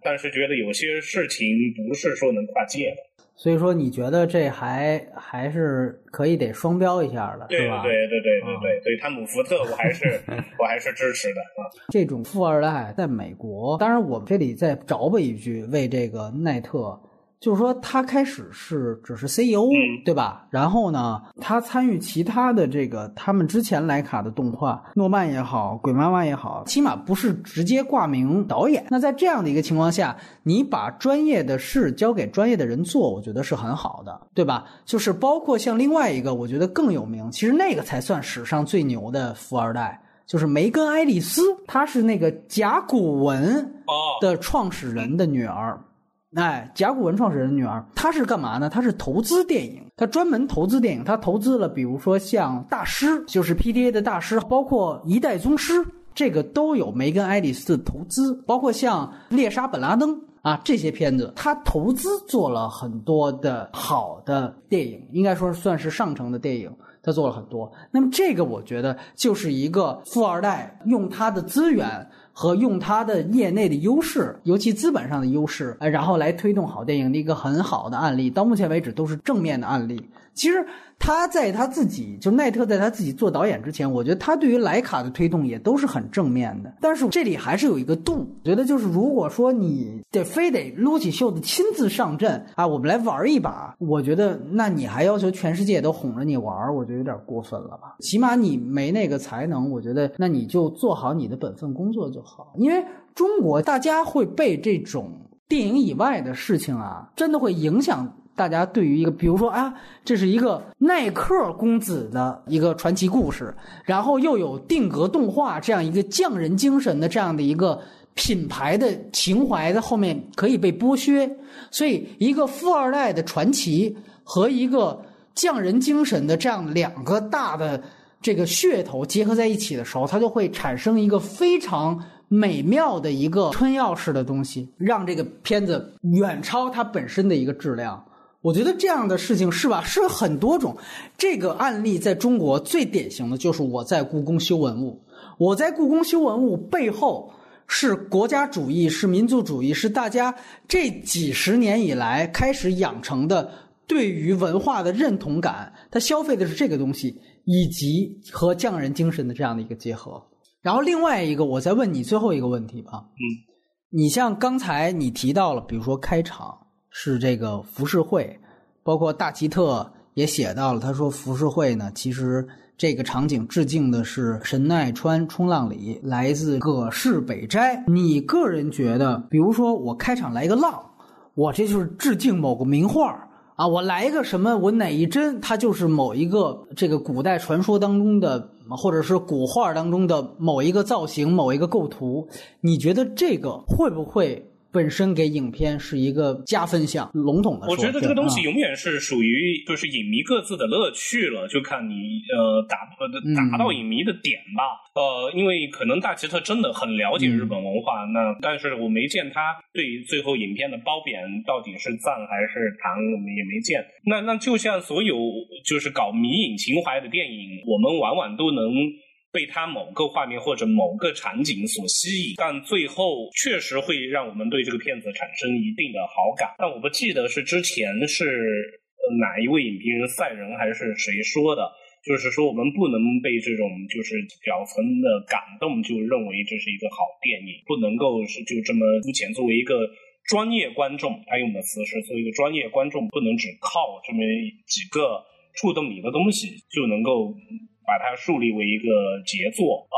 但是觉得有些事情不是说能跨界的。所以说，你觉得这还还是可以得双标一下的，对吧？对对对对对对，汤姆福特，我还是 我还是支持的啊。这种富二代在美国，当然我们这里再着吧一句，为这个奈特。就是说，他开始是只是 CEO，对吧？然后呢，他参与其他的这个他们之前莱卡的动画，诺曼也好，鬼妈妈也好，起码不是直接挂名导演。那在这样的一个情况下，你把专业的事交给专业的人做，我觉得是很好的，对吧？就是包括像另外一个，我觉得更有名，其实那个才算史上最牛的富二代，就是梅根·爱丽丝，她是那个甲骨文的创始人的女儿。哎，甲骨文创始人女儿，她是干嘛呢？她是投资电影，她专门投资电影。她投资了，比如说像大师，就是 PDA 的大师，包括一代宗师，这个都有梅根·爱丽丝投资。包括像猎杀本拉登啊这些片子，她投资做了很多的好的电影，应该说算是上乘的电影，她做了很多。那么这个我觉得就是一个富二代用他的资源。和用它的业内的优势，尤其资本上的优势，然后来推动好电影的一个很好的案例，到目前为止都是正面的案例。其实。他在他自己就奈特在他自己做导演之前，我觉得他对于莱卡的推动也都是很正面的。但是这里还是有一个度，觉得就是如果说你得非得撸起袖子亲自上阵啊，我们来玩一把，我觉得那你还要求全世界都哄着你玩，我觉得有点过分了吧？起码你没那个才能，我觉得那你就做好你的本分工作就好。因为中国大家会被这种电影以外的事情啊，真的会影响。大家对于一个，比如说啊，这是一个耐克公子的一个传奇故事，然后又有定格动画这样一个匠人精神的这样的一个品牌的情怀在后面可以被剥削，所以一个富二代的传奇和一个匠人精神的这样两个大的这个噱头结合在一起的时候，它就会产生一个非常美妙的一个春药式的东西，让这个片子远超它本身的一个质量。我觉得这样的事情是吧？是很多种。这个案例在中国最典型的就是我在故宫修文物，我在故宫修文物背后是国家主义，是民族主义，是大家这几十年以来开始养成的对于文化的认同感。他消费的是这个东西，以及和匠人精神的这样的一个结合。然后另外一个，我再问你最后一个问题吧。嗯，你像刚才你提到了，比如说开场是这个浮世绘，包括大奇特也写到了，他说浮世绘呢，其实。这个场景致敬的是神奈川冲浪里，来自葛饰北斋。你个人觉得，比如说我开场来一个浪，我这就是致敬某个名画啊，我来一个什么，我哪一帧它就是某一个这个古代传说当中的，或者是古画当中的某一个造型、某一个构图，你觉得这个会不会？本身给影片是一个加分项，笼统的说，我觉得这个东西永远是属于就是影迷各自的乐趣了，就看你呃达呃达到影迷的点吧。呃，因为可能大奇特真的很了解日本文化，那但是我没见他对最后影片的褒贬到底是赞还是弹，我们也没见。那那就像所有就是搞迷影情怀的电影，我们往往都能。被它某个画面或者某个场景所吸引，但最后确实会让我们对这个片子产生一定的好感。但我不记得是之前是哪一位影评人赛人还是谁说的，就是说我们不能被这种就是表层的感动就认为这是一个好电影，不能够是就这么肤浅。作为一个专业观众，他用的词是作为一个专业观众，不能只靠这么几个触动你的东西就能够。把它树立为一个杰作啊！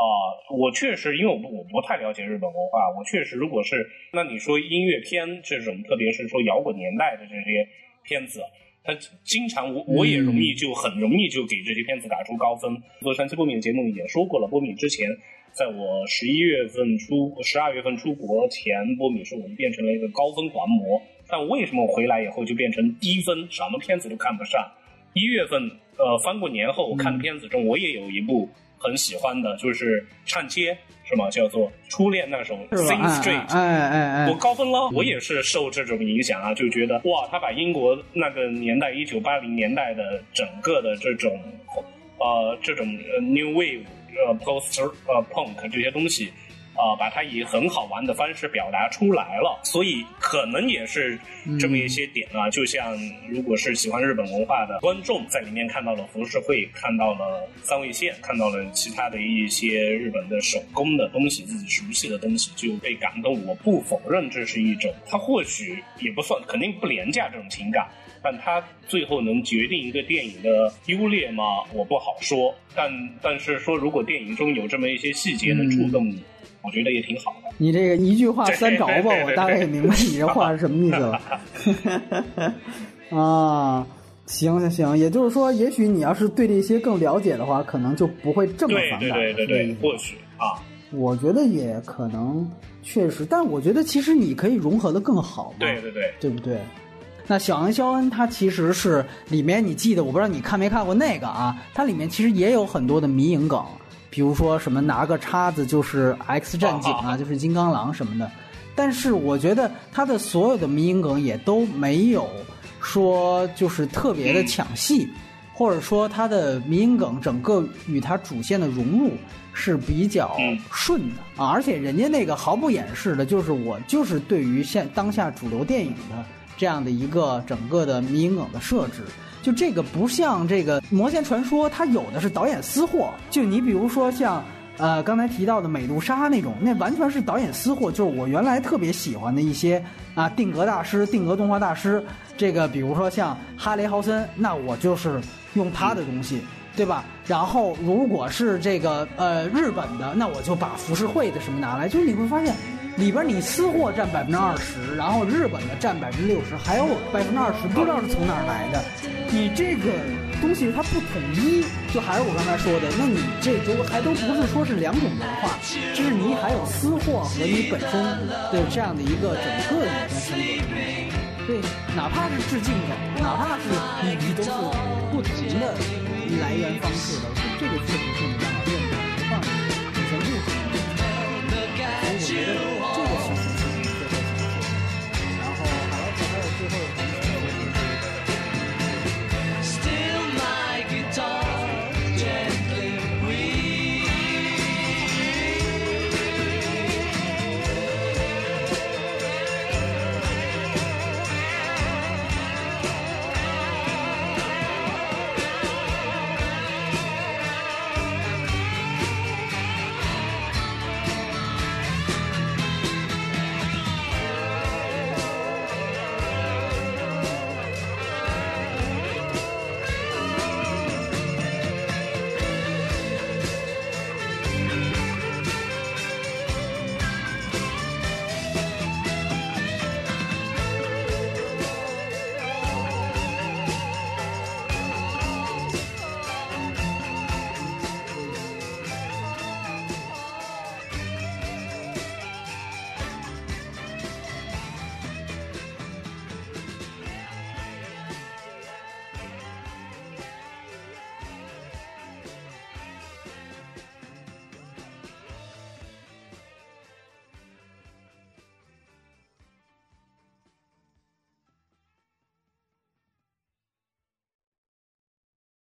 我确实，因为我不我不太了解日本文化，我确实，如果是那你说音乐片这种，特别是说摇滚年代的这些片子，它经常我我也容易就很容易就给这些片子打出高分。做上期波米的节目也说过了，波米之前在我十一月份出十二月份出国前，波米说我们变成了一个高分狂魔，但为什么回来以后就变成低分，什么片子都看不上？一月份。呃，翻过年后我看的片子中，我也有一部很喜欢的，就是唱街，是吗？叫做《初恋那首 Sing Street》，哎哎哎，我高分了。我也是受这种影响啊，就觉得哇，他把英国那个年代一九八零年代的整个的这种呃这种 New Wave 呃 Post 呃 Punk 这些东西。啊，把它以很好玩的方式表达出来了，所以可能也是这么一些点啊。就像如果是喜欢日本文化的观众，在里面看到了浮世绘，看到了三味线，看到了其他的一些日本的手工的东西，自己熟悉的东西，就被感动。我不否认这是一种，它或许也不算，肯定不廉价这种情感，但它最后能决定一个电影的优劣吗？我不好说。但但是说，如果电影中有这么一些细节能触动你。我觉得也挺好的。你这个一句话三着吧，我大概也明白你这话是什么意思了。啊，行行行，也就是说，也许你要是对这些更了解的话，可能就不会这么反感。对对对对，或许啊，我觉得也可能确实，但我觉得其实你可以融合的更好嘛。对对对，对不对？那小恩肖恩他其实是里面你记得，我不知道你看没看过那个啊？它里面其实也有很多的迷影梗。比如说什么拿个叉子就是 X 战警啊，就是金刚狼什么的，但是我觉得他的所有的迷因梗也都没有说就是特别的抢戏，或者说他的迷因梗整个与他主线的融入是比较顺的啊，而且人家那个毫不掩饰的，就是我就是对于现当下主流电影的这样的一个整个的迷影梗的设置。就这个不像这个《魔仙传说》，它有的是导演私货。就你比如说像，呃，刚才提到的《美杜莎》那种，那完全是导演私货。就是我原来特别喜欢的一些啊，定格大师、定格动画大师。这个比如说像哈雷豪森，那我就是用他的东西，对吧？然后如果是这个呃日本的，那我就把浮世绘的什么拿来。就是你会发现。里边你私货占百分之二十，然后日本的占百分之六十，还有百分之二十不知道是从哪儿来的。你这个东西它不统一，就还是我刚才说的，那你这都还都不是说是两种文化，就是你还有私货和你本身的这样的一个整个影片风格。对，哪怕是致敬的，哪怕是你你都是不同的来源方式的，这个确实。